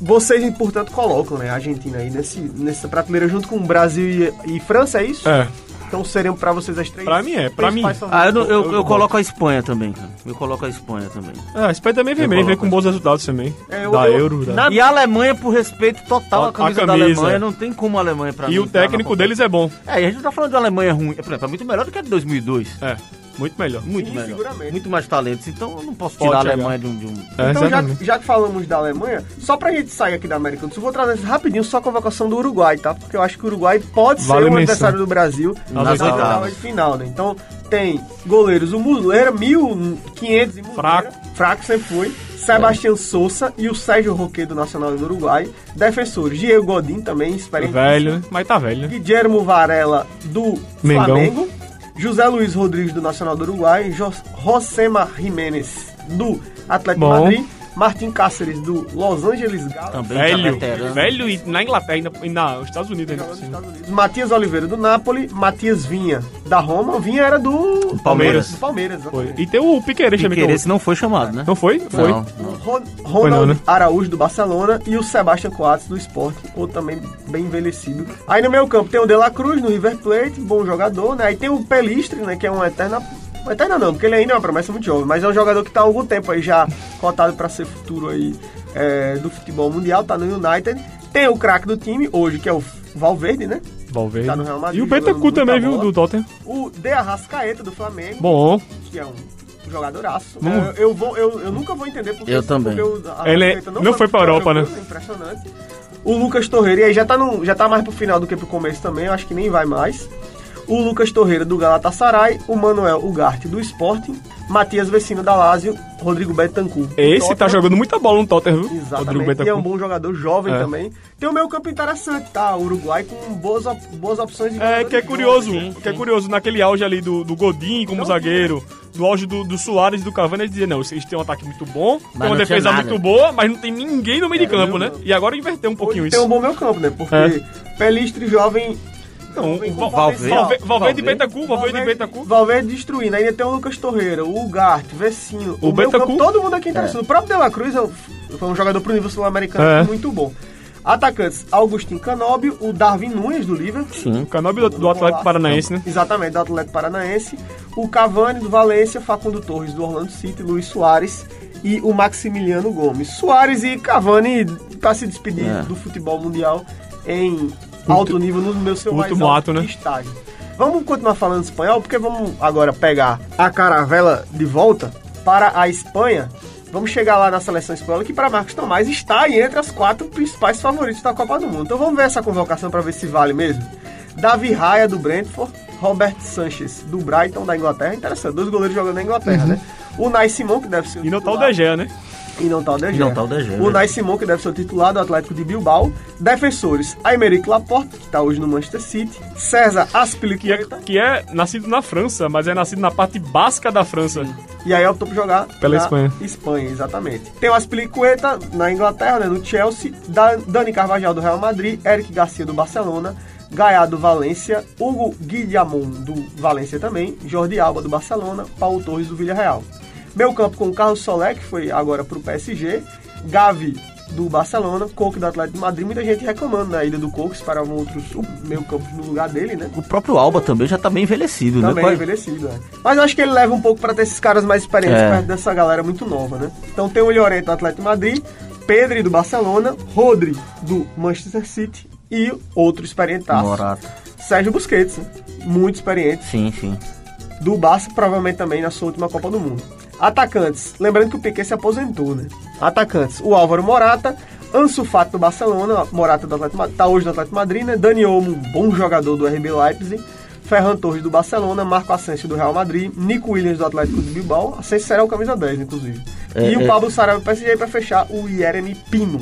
vocês, portanto, colocam né, a Argentina aí nesse, nessa prateleira junto com o Brasil e, e França, é isso? É. Então seriam pra vocês as três Pra mim é, pra mim. Ah, eu, eu, eu, eu coloco a Espanha também, cara. Eu coloco a Espanha também. Ah, a Espanha também vem bem, vem com bons resultados também. É, eu- da eu- Euro. Da... na- E a Alemanha, por respeito total A- à camisa, a da camisa, Alemanha, é. não tem como a Alemanha pra mim. E o técnico deles é bom. É, e a gente não tá falando de uma Alemanha ruim. Por exemplo, é muito melhor do que a de 2002. É, muito melhor. Muito Sim, melhor. seguramente. Muito mais talentos. Então eu não posso Pode tirar a chegar. Alemanha de um. De um... É, Então, já, exatamente. já que falamos da Alemanha, só pra gente sair aqui da América do Sul, vou trazer rapidinho só a convocação do Uruguai, tá? Porque eu acho que o Uruguai pode ser Vale o menção. adversário do Brasil Nas nas oitavas. de final, né? Então, tem goleiros, o Muslera, 1500 e Muslera, Fraco. fraco sempre foi, Sebastião Souza e o Sérgio Roque do Nacional do Uruguai, defensores, Diego Godin também, experiente. Velho, né? Mas tá velho, né? Guilhermo Varela do Mengão. Flamengo, José Luiz Rodrigues do Nacional do Uruguai, Jo- Josema Jiménez do Atlético Bom. Madrid, Martin Cáceres do Los Angeles Galaxy, Também tá Velho. veterano. Velho e na Inglaterra ainda, e na, nos Estados Unidos ainda. cima. Matias Oliveira do Napoli, Matias Vinha da Roma, Vinha era do Palmeiras. do Palmeiras, Foi. E tem o Piqueires também. que Piqueires eu- não foi chamado, né? Não foi? Foi. Não, O não. Ron- Foi Ronald não, né? Araújo do Barcelona e o Sebastian Coates do Sport, ou também bem envelhecido. Aí no meio campo tem o De La Cruz no River Plate, bom jogador, né? Aí tem o Pelistre, né, que é uma eterna uma eterna não, porque ele ainda é uma promessa muito jovem, mas é um jogador que tá há algum tempo aí já cotado para ser futuro aí é, do futebol mundial, tá no United. Tem o craque do time hoje, que é o Valverde, né? Valverde. Tá no Real Madrid, e o Bentancur também, viu? Do Tottenham. O De Arrascaeta do Flamengo, Bom. que é um jogadoraço. Vamos- É, eu, vou, eu, eu nunca vou entender porque, Eu também. porque o Ele Arrascaeta não foi pra pro Europa, né? é Impressionante. O Lucas Torreira, e aí já tá, no, já tá mais pro final do que pro começo também, eu acho que nem vai mais. O Lucas Torreira do Galatasaray, o Manuel Ugarte do Sporting, Matias Vecino da Lazio, Rodrigo Betancourt. Esse tá Tottenham. jogando muita bola no Tottenham, viu? Rodrigo Exatamente, e é um bom jogador, jovem É. também. Tem o meio campo interessante, tá? O Uruguai com boas, op- boas opções de É, que é curioso, jovens. que é curioso, naquele auge ali do, do Godin como Não zagueiro, do auge do, do Soares e do Cavani, eles diziam, não, eles têm um ataque muito bom, tem uma defesa muito boa, mas não tem ninguém no meio de campo, né? E agora inverteu um pouquinho Hoje isso. tem um bom meio campo, né? Porque É. Pelistre jovem. Não, o com Val- potencial. Valverde, Valverde e Valverde. Bentancur, Valverde e Bentancur. Valverde destruindo. Ainda tem o Lucas Torreira, o Ugarte, Vecino. O Bentancur. campo, todo mundo aqui interessante. O próprio De La Cruz é um- foi um jogador pro nível sul-americano É. muito bom. Atacantes, Augustin Canóbio, o Darwin Nunes do Liverpool. Sim. O Canobi do, do Atlético Paranaense, né? Exatamente, do Atlético Paranaense. O Cavani do Valência, Facundo Torres do Orlando City, Luiz Soares e o Maximiliano Gomes. Soares e Cavani para se despedir É. do futebol mundial em alto nível no meu seu mais alto né? estágio. Vamos continuar falando espanhol, porque vamos agora pegar a caravela de volta para a Espanha. Vamos chegar lá na seleção espanhola, que para Marcos Tomás está aí entre as quatro principais favoritos da Copa do Mundo. Então vamos ver essa convocação para ver se vale mesmo. Davi Raya, do Brentford. Robert Sanchez, do Brighton, da Inglaterra. Interessante, dois goleiros jogando na Inglaterra, né? O Nai Simon, que deve ser E não tá o. De Gea, né? E não tá o De Gea. E não tá o De Gea, O né? Nai Simon, que deve ser o titular do Atlético de Bilbao. Defensores, Aymeric Laporte, que tá hoje no Manchester City. César Que é, Aspilicueta. que é nascido na França, mas é nascido na parte basca da França. E aí optou por jogar Pela na Espanha. Espanha, exatamente. Tem o Aspilicueta na Inglaterra, né, no Chelsea. Da- Dani Carvajal do Real Madrid. Eric Garcia do Barcelona. Gaia do Valência. Hugo Guilhamon do Valência também. Jordi Alba do Barcelona. Paulo Torres do Villarreal. Meu campo com o Carlos Solé, que foi agora pro PSG. Gavi do Barcelona. Coque do Atlético de Madrid. Muita gente reclamando da ida do Coque. Esperavam outros meio campos no lugar dele, né? O próprio Alba também já tá bem envelhecido, né? Também envelhecido, é. Mas eu acho que ele leva um pouco pra ter esses caras mais experientes É. perto dessa galera muito nova, né? Então tem o Llorente do Atlético de Madrid, Pedri do Barcelona, Rodri do Manchester City e outro experientaço, Morata. Sérgio Busquets, né? muito experiente, Sim, sim. Do Barça, provavelmente também na sua última Copa do Mundo. Atacantes, lembrando que o Piquet se aposentou, né? Atacantes, o Álvaro Morata, Ansu Fati do Barcelona, Morata do Atlético, tá hoje do Atlético Madrid, né? Dani Olmo, um bom jogador do RB Leipzig, Ferran Torres do Barcelona, Marco Asensio do Real Madrid, Nico Williams do Atlético de Bilbao, Asensio será o camisa 10, inclusive. É, e o é. Pablo Sarabia do PSG para fechar o Jeremy Pino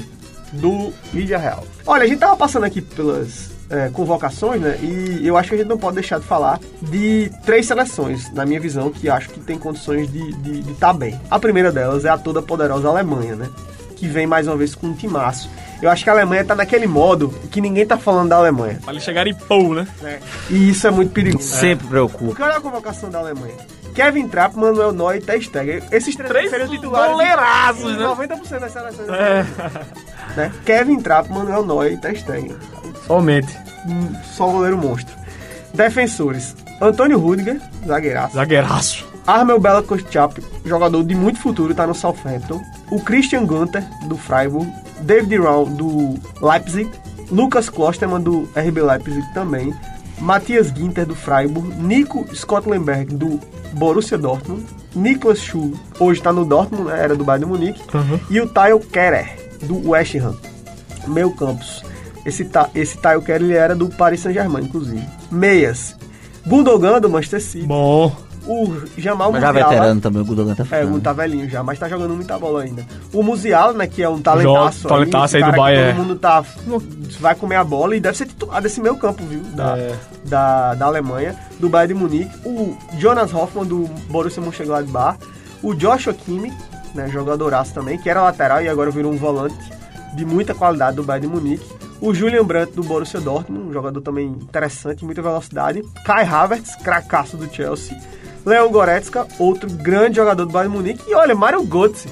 do Vídea Real. Olha, a gente tava passando aqui pelas é, convocações, né? E eu acho que a gente não pode deixar de falar de três seleções, na minha visão, que acho que tem condições de estar de, de tá bem. A primeira delas é a toda poderosa Alemanha, né? que vem mais uma vez com um timaço. Eu acho que a Alemanha tá naquele modo que ninguém tá falando da Alemanha. Pra eles chegarem pou, né? né? E isso é muito perigoso. Sempre preocupa. Porque olha a convocação da Alemanha. Kevin Trapp, Manuel Neuer e Ter Stegen. Esses três, Três seriam titulares. goleiraços, né? 90% das seleções. É. Né? Kevin Trapp, Manuel Neuer e Ter Stegen. Somente. Só goleiro monstro. Defensores. Antônio Rudiger, zagueiraço. Zagueiraço. Armel Bella Kostchap, jogador de muito futuro, tá no Southampton. O Christian Gunter, do Freiburg. David Raum, do Leipzig. Lucas Klosterman, do RB Leipzig também. Matthias Ginter, do Freiburg. Nico Scotlenberg, do Borussia Dortmund. Niklas Schuh, hoje tá no Dortmund, né, era do Bayern de Munique. E o Tyle Kerer, do West Ham. Meio campos. Esse, Ta- esse Tyle Kerer, ele era do Paris Saint-Germain, inclusive. Meias. Gundogan, do Manchester City. Bom. O Jamal Mas já Musiala. veterano também, o Gudogan tá É, ficando. o tá velhinho já, mas tá jogando muita bola ainda. O Musiala, né, que é um talentaço. Joga- talentaço esse aí do Bayern. Todo mundo tá, vai comer a bola e deve ser titular desse meio campo, viu? Da, É. da, da Alemanha, do Bayern de Munique. O Jonas Hoffmann, do Borussia Mönchengladbach. O Joshua Kimmich, né, jogadoraço também, que era lateral e agora virou um volante de muita qualidade do Bayern de Munique. O Julian Brandt, do Borussia Dortmund, um jogador também interessante, muita velocidade. Kai Havertz, cracaço do Chelsea. Leon Goretzka, outro grande jogador do Bayern Munique. E olha, Mario Götze.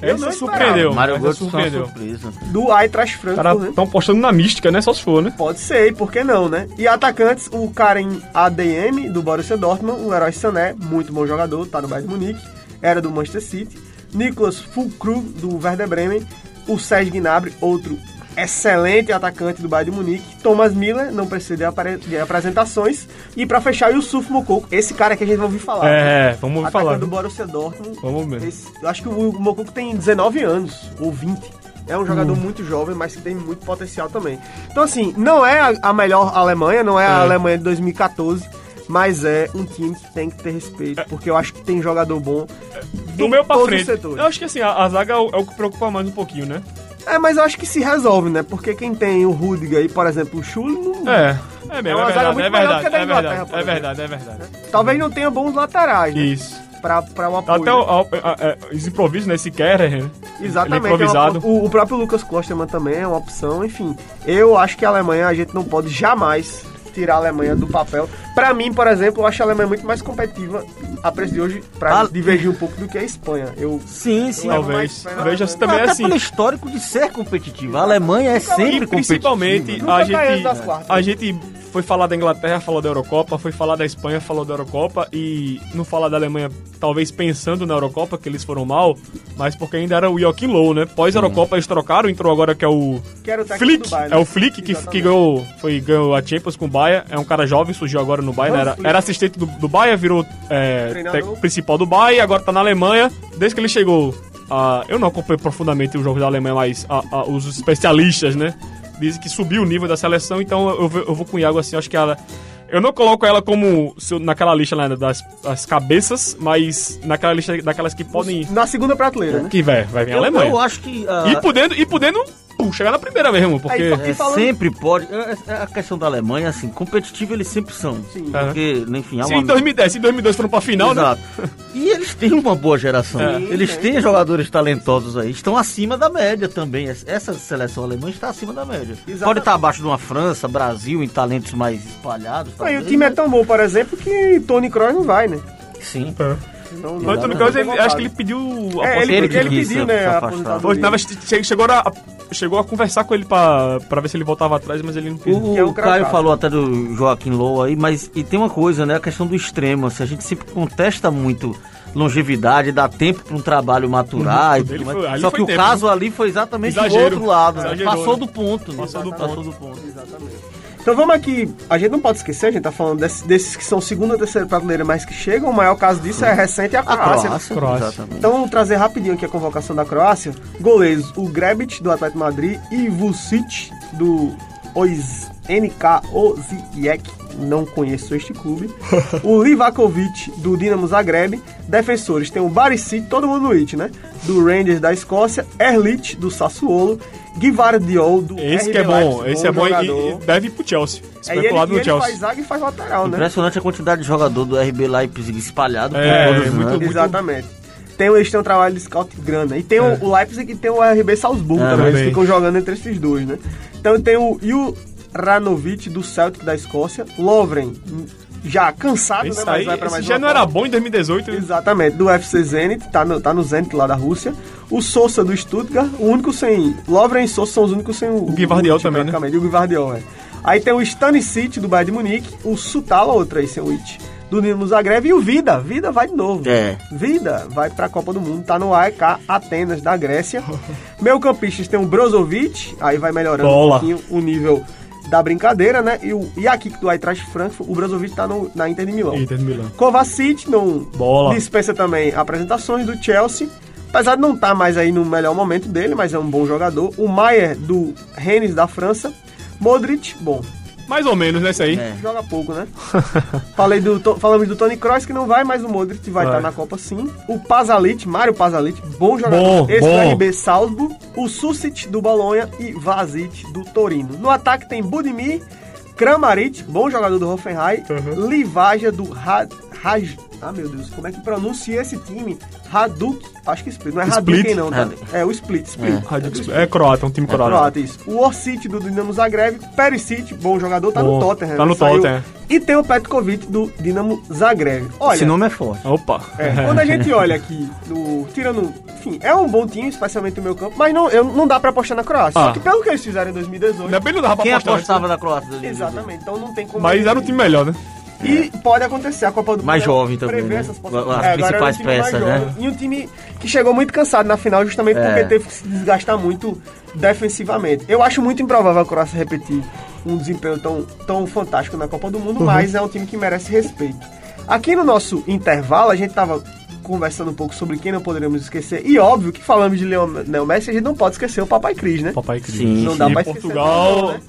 Eu não Esse esperava. surpreendeu. Essa Götze surpreendeu. surpresa. Do Eintracht Os Frankfurt, caras né? estão postando na mística, né? Só se for, né? Pode ser, por que não, né? E atacantes, o Karen ADM, do Borussia Dortmund, o Leroy Sané, muito bom jogador, tá no Bayern Munique, era do Manchester City. Nicolas Fulkrug, do Werder Bremen. O Serge Gnabry, outro excelente atacante do Bayern de Munique. Thomas Miller, não precisa de, apare- de apresentações. E pra fechar, o Yusuf Moukoko, esse cara que a gente vai ouvir falar. né? É, vamos Atacante falar. do Borussia Dortmund. Vamos ver. Esse- eu acho que o Moukoko tem 19 anos, ou 20. É um Hum. jogador muito jovem, mas que tem muito potencial também. Então, assim, não é a, melhor Alemanha, não é a É. Alemanha de 2014, mas é um time que tem que ter respeito, porque eu acho que tem jogador bom Do em meu pra frente. Eu acho que assim, a, a zaga é o, é o que preocupa mais um pouquinho, né? É, mas eu acho que se resolve, né? Porque quem tem o Rudiger aí, por exemplo, o Schulli, não- É. É mesmo, É uma é verdade, é melhor verdade, é verdade, é verdade, é verdade. talvez não tenha bons laterais, né? Isso. Pra, pra um apoio. Até o, a- a- os improvisos, né? Esse Kerrer, né? Exatamente. É improvisado. é uma- o, o próprio Lucas Klosterman também é uma opção. Enfim, eu acho que a Alemanha, a gente não pode jamais tirar a Alemanha do papel. Pra mim, por exemplo, eu acho a Alemanha muito mais competitiva a preço de hoje, pra Ah. divergir um pouco do que a Espanha. Eu, Sim, sim. Talvez. Veja se também é Até assim. pelo histórico de ser competitiva. A Alemanha é sempre E principalmente competitiva. a Nunca caiu gente, a gente foi falar da Inglaterra, falou da Eurocopa, foi falar da Espanha, falou da Eurocopa e não falar da Alemanha, talvez pensando na Eurocopa, que eles foram mal, mas porque ainda era o Joachim Low, né? Pós-Eurocopa eles trocaram, entrou agora que é o que era o Flick, do Bayern. é o Flick que, que ganhou, foi, ganhou a Champions com o Bayern, é um cara jovem, surgiu agora no Bayern, Hans era, era assistente do, do Bayern, virou é, principal do Bayern, agora tá na Alemanha, desde que ele chegou, eu não acompanho profundamente os jogos da Alemanha, mas os especialistas, né, dizem que subiu o nível da seleção, então eu, vou- eu vou com o Iago assim, acho que ela... Eu não coloco ela como eu- naquela lista né, das, das cabeças, mas naquela lista daquelas que podem... Na segunda prateleira, né? Que vai, vai vir a Alemanha. eu acho que. ah, E podendo, e podendo pum, chegar na primeira mesmo, porque... Aí, É, falando- sempre pode. é, é, A questão da Alemanha, assim, competitivo eles sempre são. Sim. Porque, enfim, há uma. em 2010, se em 2002 foram pra final, né? Exato. E eles têm uma boa geração. É. Eles Sim, têm jogadores talentosos aí. Estão acima da média também. Es- Essa seleção alemã está acima da média. Exatamente. Pode estar abaixo de uma França, Brasil, em talentos mais espalhados. Aí, talvez, o time é mas- tão bom, por exemplo, que Tony Kroos não vai, né? Sim. Não, Antônio não Carlos, vai ele- acho que ele pediu a É, ele, Ele pediu, né, aposentadoria. Chegou, a, chegou a conversar com ele pra, pra ver se ele voltava atrás, mas ele não quis. O, Que é o Caio falou até do Joaquim Low aí, mas e tem uma coisa, né? A questão do extremo. Assim, a gente sempre contesta muito longevidade, dá tempo para um trabalho maturar. Uhum. e tudo Ele mais. foi- Só que o tempo, caso ali foi exatamente o Exagero. outro lado. né? Passou né? do ponto. né? Passou do do ponto. Exatamente. Então vamos aqui, a gente não pode esquecer, a gente tá falando desse- desses que são segunda ou terceira prateleira, mas que chegam, o maior caso disso é recente a A Croácia. Croácia, Croácia. exatamente. Então vamos trazer rapidinho aqui a convocação da Croácia. Goleiros, o Grebic do Atlético de Madrid e Vucic do Ois NK Osijek, não conheço este clube. o Livakovic do Dinamo Zagreb. Defensores tem o Barisic, todo mundo no It, né? Do Rangers da Escócia, Erlich do Sassuolo, Guivardiol do Esse RB que é bom, Leipzig, esse é bom e, jogador. e deve ir pro Chelsea. Ele, Especulado e no ele Chelsea. faz zaga e faz lateral, né? Impressionante a quantidade de jogador do RB Leipzig espalhado É, por todos, muito- né? muito- Exatamente. tem, eles têm um trabalho de scout grande. né? E tem É. o, o Leipzig e tem o RB Salzburgo É, também. Eles ficam jogando entre esses dois, né? Então tem o Juranovic do Celtic da Escócia, Lovren, já cansado, Esse né? Mas aí vai pra esse mais já não era bom em 2018. Exatamente, do FC Zenit, tá no, tá no Zenit lá da Rússia. O Sousa do Stuttgart, o único sem. Lovren e Sousa são os únicos sem o. O Guivardiol também, né? E o Guivardiol, é. Aí tem o Stanisic do Bayern de Munique, o Sutala, outro aí sem o Witt, do Dinamo Zagreb e o Vida. Vida vai de novo. É. Vida vai pra Copa do Mundo, tá no AEK Atenas da Grécia. Meio campistas tem o Brozovic, aí vai melhorando Bola. um pouquinho o nível da brincadeira, né? E o Jakik do Eintracht Frankfurt, o Brozovic tá no- na Inter de Milão. Inter de Milão. Kovacic não Bola. dispensa também apresentações do Chelsea. Apesar de não estar mais aí no melhor momento dele, mas é um bom jogador. O Maier do Rennes da França. Modric, bom, Mais ou menos, né, isso aí. É. joga pouco, né? Falei do, To- falamos do Tony Kroos que não vai, mas o Modric vai estar na Copa sim. O Pasalic, Mário Pasalic, bom jogador. Bom, Esse bom. do RB Salzburg. O Susic do Bolonha e Vazic do Torino. No ataque tem Budimir, Kramaric, bom jogador do Hoffenheim. Uhum. Livaja do Rad... Raj... Ah, meu Deus, como é que pronuncia esse time? Haduk, acho que Split, não é Split. Hadouken não, tá? Hadouken. É o Split, Split. É croata, um time croata. Croata, isso. O Orsic do Dinamo Zagreb, Perisic, bom jogador, tá Bom, no Tottenham. tá no né? Saiu. Tottenham. E tem o Petkovic do Dinamo Zagreb. Olha, Esse nome é forte. Opa. é, quando a gente olha aqui, no, tirando, enfim, é um bom time, especialmente o meu campo, mas não, eu, não dá pra apostar na Croácia. Só Ah. que pelo que eles fizeram em 2018, Ainda bem que não dava pra Quem apostar. apostava na Croácia? exatamente, então não tem como... Mas ele- era um time melhor, né? E pode acontecer a Copa do Mundo. Mais é jovem também, né? essas possibilidades. As É, um principais time mais peças, jovem. né? E um time que chegou muito cansado na final, justamente É. porque teve que se desgastar muito defensivamente. Eu acho muito improvável a Croácia repetir um desempenho tão, tão fantástico na Copa do Mundo, Uhum. mas é um time que merece respeito. Aqui no nosso intervalo, a gente tava conversando um pouco sobre quem não poderíamos esquecer. E óbvio que falamos de Leonel Messi, a gente não pode esquecer o Papai Cris, né? Papai Cris. Sim, Não dá sim. pra esquecer. Portugal. Né?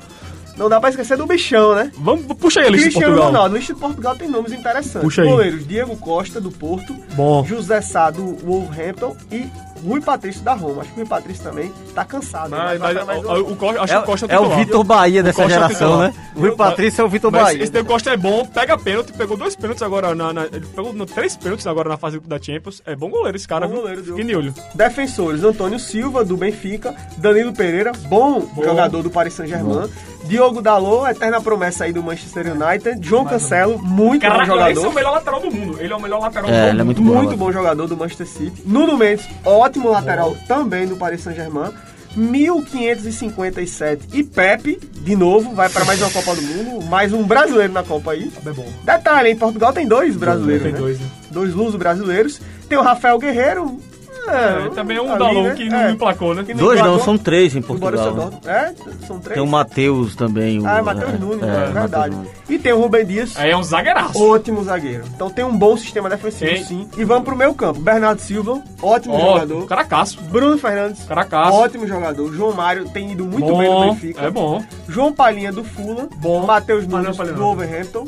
Não dá pra esquecer do bichão, né? Vamos, puxa aí a lista de Cristiano Portugal. Ronaldo, a lista de Portugal tem nomes interessantes. Puxa aí. Goleiros Diego Costa, do Porto, Bom. José Sá, do Wolverhampton e Rui Patrício, da Roma. Acho que o Rui Patrício também tá cansado. né? Mas, Vai mas, mais o, o Costa, acho que o Costa É, é o. Vitor Bahia dessa é geração, né? O Rui Patrício é o Vitor Mas Bahia. esse Diego Costa é bom, pega pênalti, pegou dois pênaltis agora na. na- ele pegou no- três pênaltis agora na fase da Champions. É bom goleiro esse cara, Bom goleiro, viu? De olho. Defensores, Antônio Silva, do Benfica, Danilo Pereira, bom, jogador do Paris Saint-Germain, Diogo Dalot, eterna promessa aí do Manchester United, João Cancelo, muito bom Caraca, jogador. esse é o melhor lateral do mundo. Ele é o melhor lateral É, do ele é mundo. muito bom. Muito bom jogador do Manchester City. Nuno Mendes, ótimo lateral também do Paris Saint-Germain. 1557. E Pepe, de novo, vai para mais uma Copa do Mundo. Mais um brasileiro na Copa aí. É bom. Detalhe, em Portugal tem dois brasileiros, Tem né? dois, né? Dois lusos brasileiros. Tem o Rafael Guerreiro. É, também é um ali, né? que não É. emplacou, né? Que Dois não, são três em Portugal. né? É, são três. Tem o Matheus também. O, Ah, é Matheus é, Nunes, é, é, verdade. Nunes. E tem o Rubem Dias. Aí é um zagueiraço. Ótimo zagueiro. Então tem um bom sistema defensivo, Tem. sim. E vamos pro meio campo. Bernardo Silva, ótimo Ó, jogador. caracaço. Bruno Fernandes, Caracaço. ótimo jogador. João Mário tem ido muito bom, bem no Benfica. É bom. João Palhinha do Fulham. Bom. Matheus Ah, Nunes do. Wolverhampton.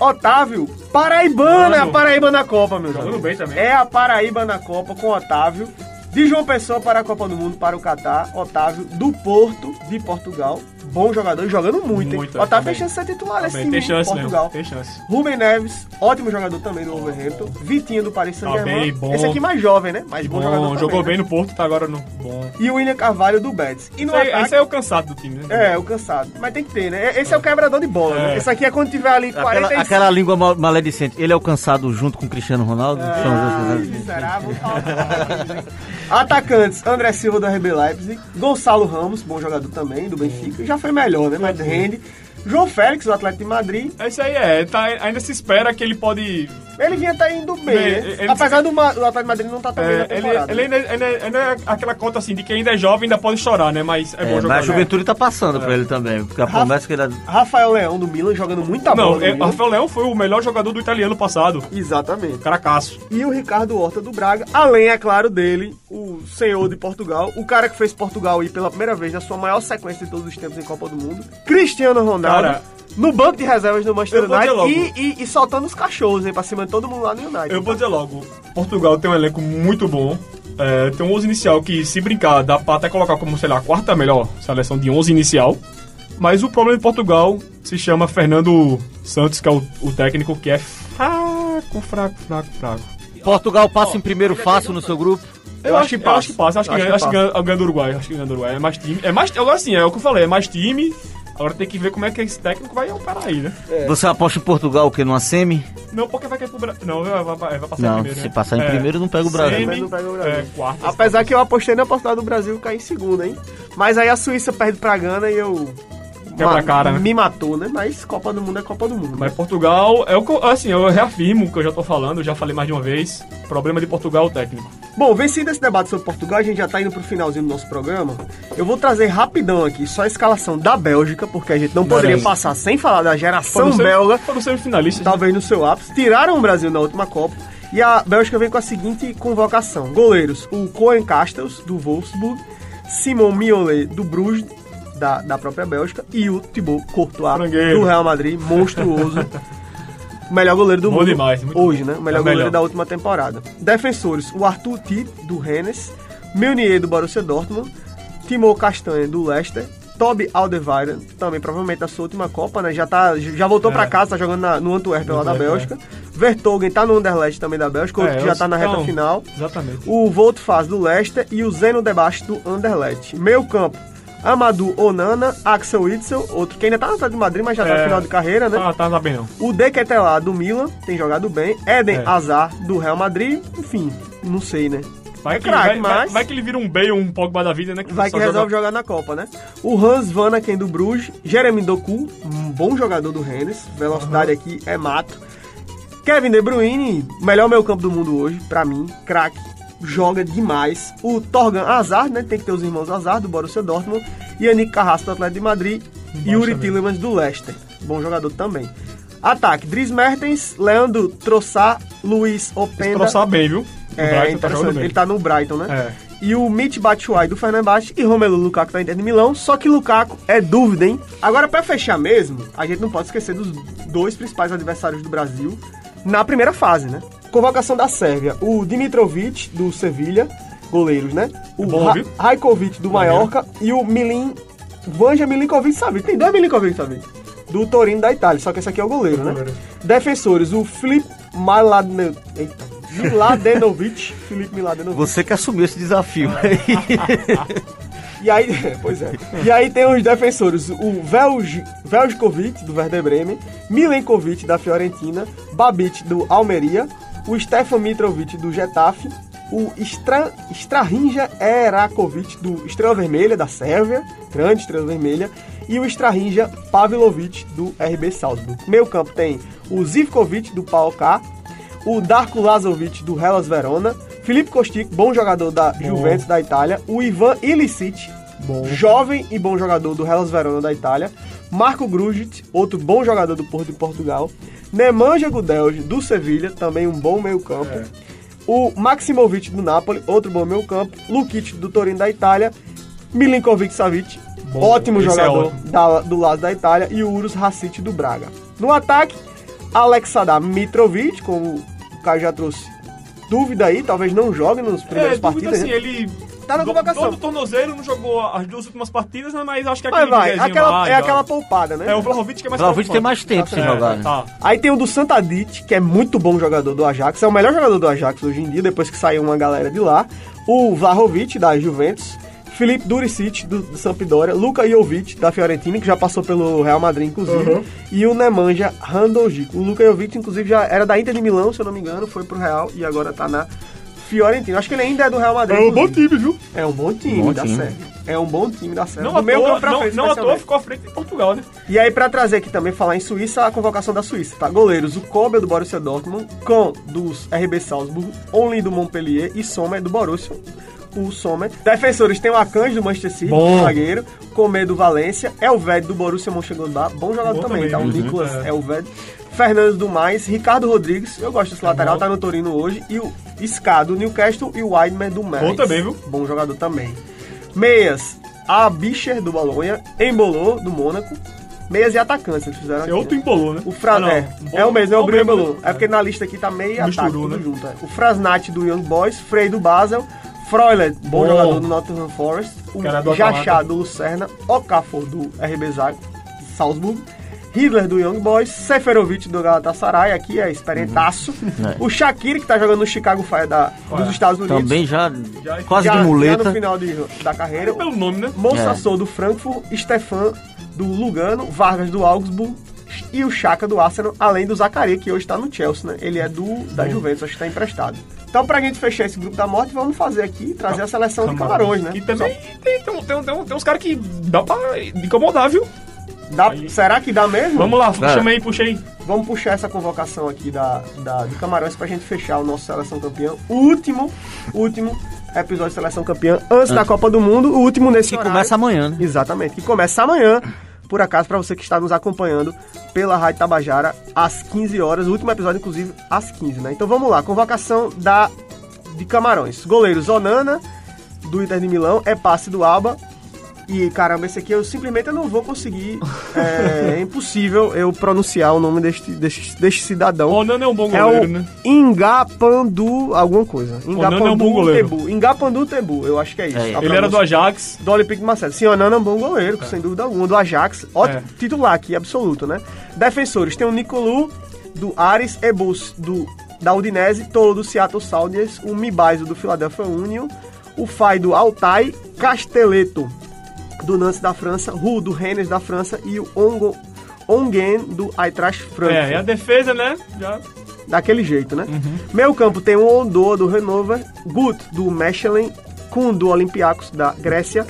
Otávio, Paraibana, Mano. a Paraíba na Copa, meu Jogando jovem. bem também. É a Paraíba na Copa com Otávio. De João Pessoa para a Copa do Mundo, para o Catar. Otávio, do Porto, de Portugal. Bom jogador, jogando muito, hein? Muito, Otávio também. tem chance de ser titular nesse time, tem chance em Portugal. mesmo. Tem chance. Rubem Neves, ótimo jogador também do Wolverhampton. Vitinho do Paris Saint-Germain. Tá bem, bom. Esse aqui mais jovem, né? Mas bom, Bom, jogador jogou também, bem né? no Porto, tá agora no. Bom. E o William Carvalho do Betis. E no Esse ataque... esse é o cansado do time, né? É, o cansado. Mas tem que ter, né? Esse é o quebrador de bola, É. né? Esse aqui é quando tiver ali Aquela, 45... aquela língua mal- maledicente. Ele é alcançado junto com o Cristiano Ronaldo? São os Ai, dois- miserável. Atacantes, André Silva do RB Leipzig, Gonçalo Ramos, bom jogador também, do Benfica, já foi melhor, né? Mas rende. João Félix, do Atlético de Madrid, Esse aí é, tá, ainda se espera que ele pode. ele vinha tá indo bem, Bem, né? ele- Apesar do, do Atlético de Madrid não tá tão bem na É, ele, ele ainda, ainda, ainda é aquela conta assim de que ainda é jovem, ainda pode chorar, né? Mas é, É, bom mas jogar. a juventude tá passando pra ele também. Porque a promessa que ele é. Rafael Leão, do Milan, jogando muita bola Não, é. Rafael Leão foi o melhor jogador do italiano passado. Exatamente. Caracaço. E o Ricardo Horta do Braga, além, é claro, dele, o senhor de Portugal, o cara que fez Portugal ir pela primeira vez na sua maior sequência de todos os tempos em Copa do Mundo, Cristiano Ronaldo, Cara, no banco de reservas do Manchester eu United logo. e, e, e soltando os cachorros hein, pra cima de todo mundo lá no United. Eu vou dizer logo, Portugal tem um elenco muito bom. É, tem um 11 inicial que, se brincar, dá pra até colocar como, sei lá, a quarta melhor seleção de 11 inicial. Mas o problema de Portugal se chama Fernando Santos, que é o, o técnico que é fraco, fraco, fraco, fraco. Portugal passa em primeiro fácil no seu grupo? Eu, acho, que, eu acho que passa, acho que, ganha, acho que ganha, ganha do Uruguai, acho que ganha do Uruguai. É mais time. É mais, agora sim, é o que eu falei, é mais time. Agora tem que ver como é que esse técnico vai operar aí, né? Você aposta em Portugal o que numa semi? Não, porque vai cair pro Brasil. Não, vai, vai, vai passar em Não, primeiro. se né? passar em É. primeiro não pega o Brasil. Semi, não pega o Brasil. É, quarta. Apesar que eu apostei na possibilidade do Brasil cair em segundo, hein? Mas aí a Suíça perde pra Gana e eu. Quebra a cara, né? Me matou, né? Mas Copa do Mundo é Copa do Mundo. Mas Portugal, é o assim, eu reafirmo o que eu já tô falando, já falei mais de uma vez. Problema de Portugal é o técnico. Bom, vencido esse debate sobre Portugal, a gente já tá indo pro finalzinho do nosso programa. Eu vou trazer rapidão aqui só a escalação da Bélgica, porque a gente não poderia Beleza. passar sem falar da geração belga, Foram semifinalistas. talvez no seu ápice. Tiraram o Brasil na última Copa. E a Bélgica vem com a seguinte convocação: goleiros, o Cohen Castells, do Wolfsburg, Simon Mignolet, do Bruges, da, da própria Bélgica, e o Thibaut Courtois, Frangueiro. do Real Madrid, monstruoso. Melhor goleiro do Bom mundo demais, hoje, bom. né? O melhor É goleiro melhor. da última temporada. Defensores, o Arthur Tit, do Rennes, Meunier, do Borussia Dortmund, Timo Castanhe, do Leicester, Toby Alderweireld, também provavelmente da sua última Copa, né? Já, tá, já voltou É. pra casa, tá jogando na- no Antwerp lá da Bélgica. Vertogen tá no Anderlecht também da Bélgica, outro É, que já tá na reta então, final. Exatamente. O Voltfaz do Leicester e o Zeno Debaixo do Anderlecht. Meio campo, Amadou Onana, Axel Witzel, outro que ainda tá no Atlético de Madrid, mas já tá no É. final de carreira, né? Tá, tá, tá bem não. O Dequetelá do Milan, tem jogado bem. Eden É. Hazard do Real Madrid, enfim, não sei, né? Vai, É que, craque, vai, vai- mas- vai que ele vira um Bale, um Pogba da vida, né? Vai só que resolve jogar na Copa, né? O Hans Vanaken do Bruges, Jeremy Doku, um bom jogador do Rennes, velocidade aqui é mato. Kevin De Bruyne, melhor meio campo do mundo hoje, pra mim, craque, joga demais. O Torgan Hazard, né? Tem que ter os irmãos Hazard do Borussia Dortmund, Yannick Carrasco do Atlético de Madrid, Bom Yuri. Tillemans do Leicester, bom jogador também. Ataque, Dries Mertens, Leandro Trossard, Luiz Openda. Troçar bem, viu? O É, tá ele tá no Brighton, né? É. E o Mitch Batshuayi do Fenerbahçe e Romelu Lukaku da Inter de Milão. Só que Lukaku é dúvida, hein? Agora, pra fechar mesmo, a gente não pode esquecer dos dois principais adversários do Brasil na primeira fase, né? Convocação da Sérvia. O Dimitrovic, do Sevilha, goleiros, né? O Bom, Ra? Rajkovic, do Mallorca. E o Milin... Vanja Milinkovic, sabe? Tem dois Milinkovic, sabe? Do Torino da Itália. Só que esse aqui é o goleiro, né? Defensores, o Flip Maladne... Eita. Miladenovic. Felipe Miladenovic. Você que assumiu esse desafio. E aí, pois é. E aí tem os defensores, o Velj, Veljkovic, do Werder Bremen, Milenkovic, da Fiorentina, Babic, do Almeria, o Stefan Mitrovic, do Getafe, o Stra, Strahinja Erakovic, do Estrela Vermelha, da Sérvia, grande Estrela Vermelha, e o Strahinja Pavlovic, do RB Salzburg. Meio campo tem o Zivkovic, do PAOK, o Darko Lazovic, do Hellas Verona, Felipe Kostic, bom jogador da Juventus da Itália, o Ivan Ilicic, jovem e bom jogador do Hellas Verona da Itália, Marco Grujic, outro bom jogador do Porto de Portugal, Nemanja Gudelj, do Sevilha, também um bom meio campo, É. o Maximovic, do Napoli, outro bom meio campo, Lukic, do Torino da Itália, Milinkovic Savic, Bom, ótimo é jogador ótimo. da- do lado da Itália, e o Urus Racic, do Braga. No ataque, Alexander Mitrovic, como o Caio já trouxe dúvida aí, talvez não jogue nos primeiros É, partidas. assim, né? ele... Tá na do- convocação. Todo tornozeiro, não jogou as duas últimas partidas, né, mas acho que Mas aquele vai, Miguezinho aquela, lá, é já- aquela poupada, né? É, o Vlahovic que é mais Vlahovic tem mais tempo sem É, jogar, né? Tá. Aí tem o do Santadit, que é muito bom jogador do Ajax, é o melhor jogador do Ajax hoje em dia, depois que saiu uma galera de lá. O Vlahovic, da Juventus. Felipe Duricic, do, do Sampdoria. Luka Jovic, da Fiorentina, que já passou pelo Real Madrid, inclusive. Uhum. E o Nemanja Randojic. O Luka Jovic, inclusive, já era da Inter de Milão, se eu não me engano, foi pro Real e agora tá na Fiorentina. Acho que ele ainda é do Real Madrid. É um bom time, viu? É um bom time Bom da time. Sérvia. É um bom time da Sérvia. Não Do à meio toa, pra não, frente, não à toa especialmente. ficou à frente de Portugal, né? E aí, pra trazer aqui também, falar em Suíça, a convocação da Suíça, tá? Goleiros, o Kobe do Borussia Dortmund, Kahn dos RB Salzburg, Only do Montpellier e Sommer do Borussia, o Sommer. Defensores, tem o Akanji do Manchester City, Bom. zagueiro, Comé do Valência, Elved do Borussia Mönchengladbach, bom jogador Bom também, também, tá? O uhum. Nicolas É. Elved. Fernandes do Mais, Ricardo Rodrigues, eu gosto desse lateral, tá no Torino hoje, e o Ska do Newcastle e o Weidmer do Mainz. Bom também, viu? Bom jogador também. Meias, a Bicher do Bolonha, Embolô do Mônaco. Meias e atacantes, eles fizeram É aqui, outro né? embolou, né? O Fra... Ah, é, é o mesmo, é o Bruno mesmo, Embolô. É porque na lista aqui tá meio e ataque, tudo né? junto. É. O Frasnat do Young Boys, Frey do Basel, Freuler, bom, Bom. jogador do Nottingham Forest, o Jachá do Lucerna, Okafor do RB Salzburg, Hitler do Young Boys, Seferovic do Galatasaray, aqui é experientaço. É. O Shaqiri, que tá jogando no Chicago Fire da, dos Estados Unidos. Também já, Já- quase já, de já muleta. no final de- da carreira. Pelo nome, né? Monsassou do Frankfurt, Stefan do Lugano, Vargas do Augsburg e o Chaka do Arsenal, além do Zacaria, que hoje está no Chelsea, né? Ele é do da Juventus, acho que está emprestado. Então, pra gente fechar esse grupo da morte, vamos fazer aqui, trazer a seleção de Camarões, né? E também tem, tem, tem, tem, tem uns caras que dá pra incomodar, viu? Dá- será que dá mesmo? Vamos lá, Cara. chama aí, puxa aí. Vamos puxar essa convocação aqui da, da, de Camarões pra gente fechar o nosso Seleção Campeã. O último, último episódio de Seleção Campeã antes, da Copa do Mundo. O último nesse Que horário. começa amanhã, né? Exatamente, que começa amanhã, por acaso, para você que está nos acompanhando pela Rádio Tabajara, às 15 horas. O último episódio, inclusive, às 15, né? Então vamos lá, convocação da de Camarões. Goleiro Zonana, do Inter de Milão, é passe do Alba. E caramba, esse aqui eu simplesmente eu não vou conseguir. É, é impossível eu pronunciar o nome deste, deste, deste cidadão. O Nano é um bom É goleiro, o né? Ingapandu, alguma coisa. Onana é um bom goleiro. Tebu. Ingapandu Tebu, eu acho que é isso. É, ele era do Ajax. do Olympique de Marseille. Sim, Onana é um bom goleiro, sem dúvida alguma. Do Ajax, ótimo É. titular aqui, absoluto, né? Defensores, tem o Nicolu, do Ares, Ebus, do, da Udinese, Tolo, do Seattle Sounders, o Mibaiso, do Philadelphia Union, o Fai, do Altai, Castelletto, do Nantes da França, Ru, do Rennes da França e o Ongo, Ongen, do Eintracht Frankfurt. É, e a defesa, né? Já. Daquele jeito, né? Uhum. Meio campo tem o Ondo do Renover, Gut do Mechelen, Kun do Olympiacos da Grécia,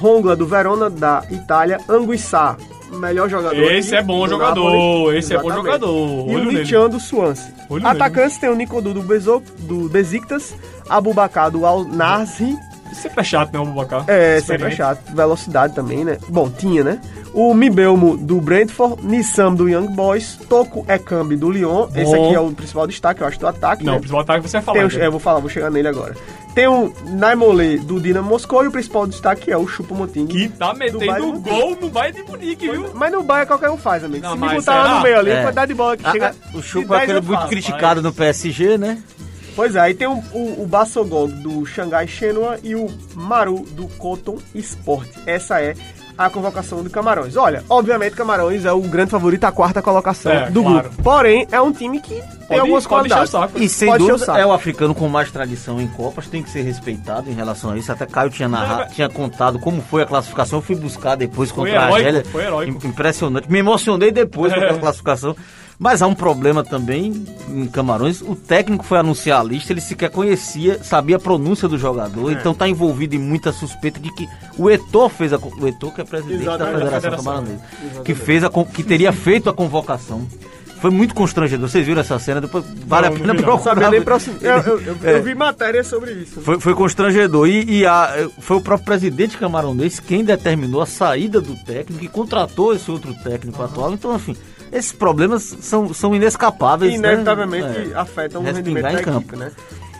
Rongla do Verona da Itália, Anguissá, melhor jogador. Esse é bom do jogador, Napoli. esse é bom Exatamente. jogador. E o Olho nele. Lichan do Swansea. Olho Atacantes tem o Nicodu do, Bezo, do Besiktas, Abubakar do Al Nassr, Sempre é chato, né, o Bubacar? é, sempre é chato. Velocidade também, né? Bom, tinha, né? O Mibelmo do Brentford, Nissam do Young Boys, Toco Ekambi do Lyon. Esse Bom. aqui é o principal destaque, eu acho, do ataque. Não, né? o principal ataque você vai falar. Tem o, cara. é, eu vou falar, vou chegar nele agora. Tem o Naimole do Dinamo Moscou e o principal destaque é o Chupo-Moting. Que tá metendo Bayern gol no Bayern de Munique, viu? Mas no Bahia qualquer um faz, amigo. Não, Se me mas botar lá no meio ali, É. a quantidade de bola que Ah, chega. ah, o 10 é aquele muito faço. criticado no PSG, né? Pois é, aí tem o, o, o do Xangai Shenhua e o Maru do Cotton Sport. Essa é a convocação do Camarões. Olha, obviamente Camarões é o grande favorito à quarta colocação É, do claro. grupo. Porém, é um time que tem algumas qualidades. E sem Pode dúvida é o africano com mais tradição em Copas, tem que ser respeitado em relação a isso. Até Caio tinha narrado, tinha contado como foi a classificação. Eu fui buscar depois Foi contra a heróico, Argélia. foi heróico. Im- Impressionante. Me emocionei depois com aquela classificação. Mas há um problema também em Camarões. O técnico foi anunciar a lista, ele sequer conhecia, sabia a pronúncia do jogador, É. então está envolvido em muita suspeita de que o Etor fez a. O Etor, que é presidente Exatamente, da Federação federação. Camaronesa, que, fez a, que teria feito a convocação. Foi muito constrangedor. Vocês viram essa cena? Depois vale Não, a pena procurar. Nem pra- eu, eu, eu, É. eu vi matéria sobre isso. Foi, foi constrangedor. E, e a- foi o próprio presidente camaronês quem determinou a saída do técnico e contratou esse outro técnico atual. Então, enfim, esses problemas são, são inescapáveis. que né? inevitavelmente É. afetam o rendimento da em equipe, campo. né?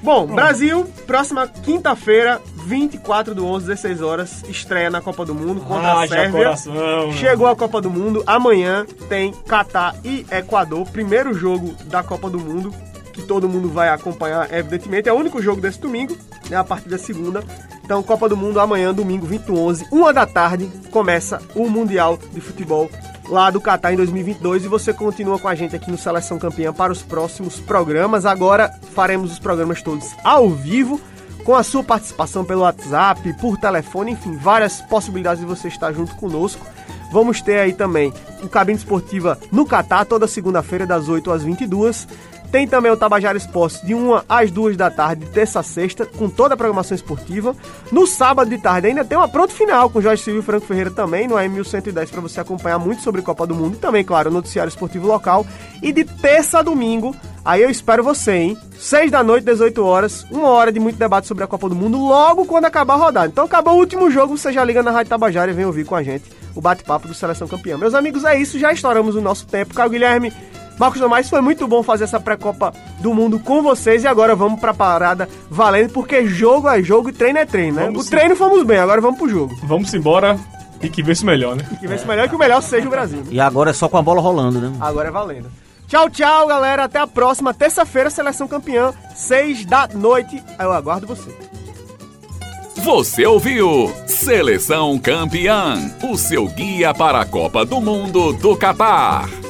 Bom, Brasil, próxima quinta-feira, 24 do 11, 16 horas, estreia na Copa do Mundo contra a Haja Sérvia. coração. Chegou a Copa do Mundo, amanhã tem Catar e Equador, primeiro jogo da Copa do Mundo, que todo mundo vai acompanhar, evidentemente. É o único jogo desse domingo, né, a partir da segunda. Então, Copa do Mundo amanhã, domingo 21, 11, uma da tarde, começa o Mundial de Futebol lá do Catar em 2022 e você continua com a gente aqui no Seleção Campeã para os próximos programas. Agora faremos os programas todos ao vivo com a sua participação pelo WhatsApp, por telefone, enfim, várias possibilidades de você estar junto conosco. Vamos ter aí também o Cabine Esportiva no Catar, toda segunda-feira, das 8 às 22. Tem também o Tabajara Esportes de 1 às 2 da tarde, de terça a sexta, com toda a programação esportiva. No sábado de tarde ainda tem uma pronto final com Jorge Silvio e Franco Ferreira também, no AM 1110, para você acompanhar muito sobre Copa do Mundo e também, claro, o noticiário esportivo local. E de terça a domingo, aí eu espero você, hein? 6 da noite, 18 horas, uma hora de muito debate sobre a Copa do Mundo, logo quando acabar a rodada. Então acabou o último jogo, você já liga na Rádio Tabajara e vem ouvir com a gente o bate-papo do Seleção Campeã. Meus amigos, é isso, já estouramos o nosso tempo. Caio Guilherme, Marcos Tomás, foi muito bom fazer essa pré-copa do mundo com vocês e agora vamos pra parada valendo, porque jogo é jogo e treino é treino, né? Vamos o sim. treino fomos bem, agora vamos pro jogo. Vamos embora e que vê se melhor, né? Que vê se melhor que o melhor seja o Brasil. E agora é só com a bola rolando, né? Agora é valendo. Tchau, tchau, galera. Até a próxima terça-feira, Seleção Campeã, 6 da noite. Eu aguardo você. Você ouviu Seleção Campeã, o seu guia para a Copa do Mundo do Catar.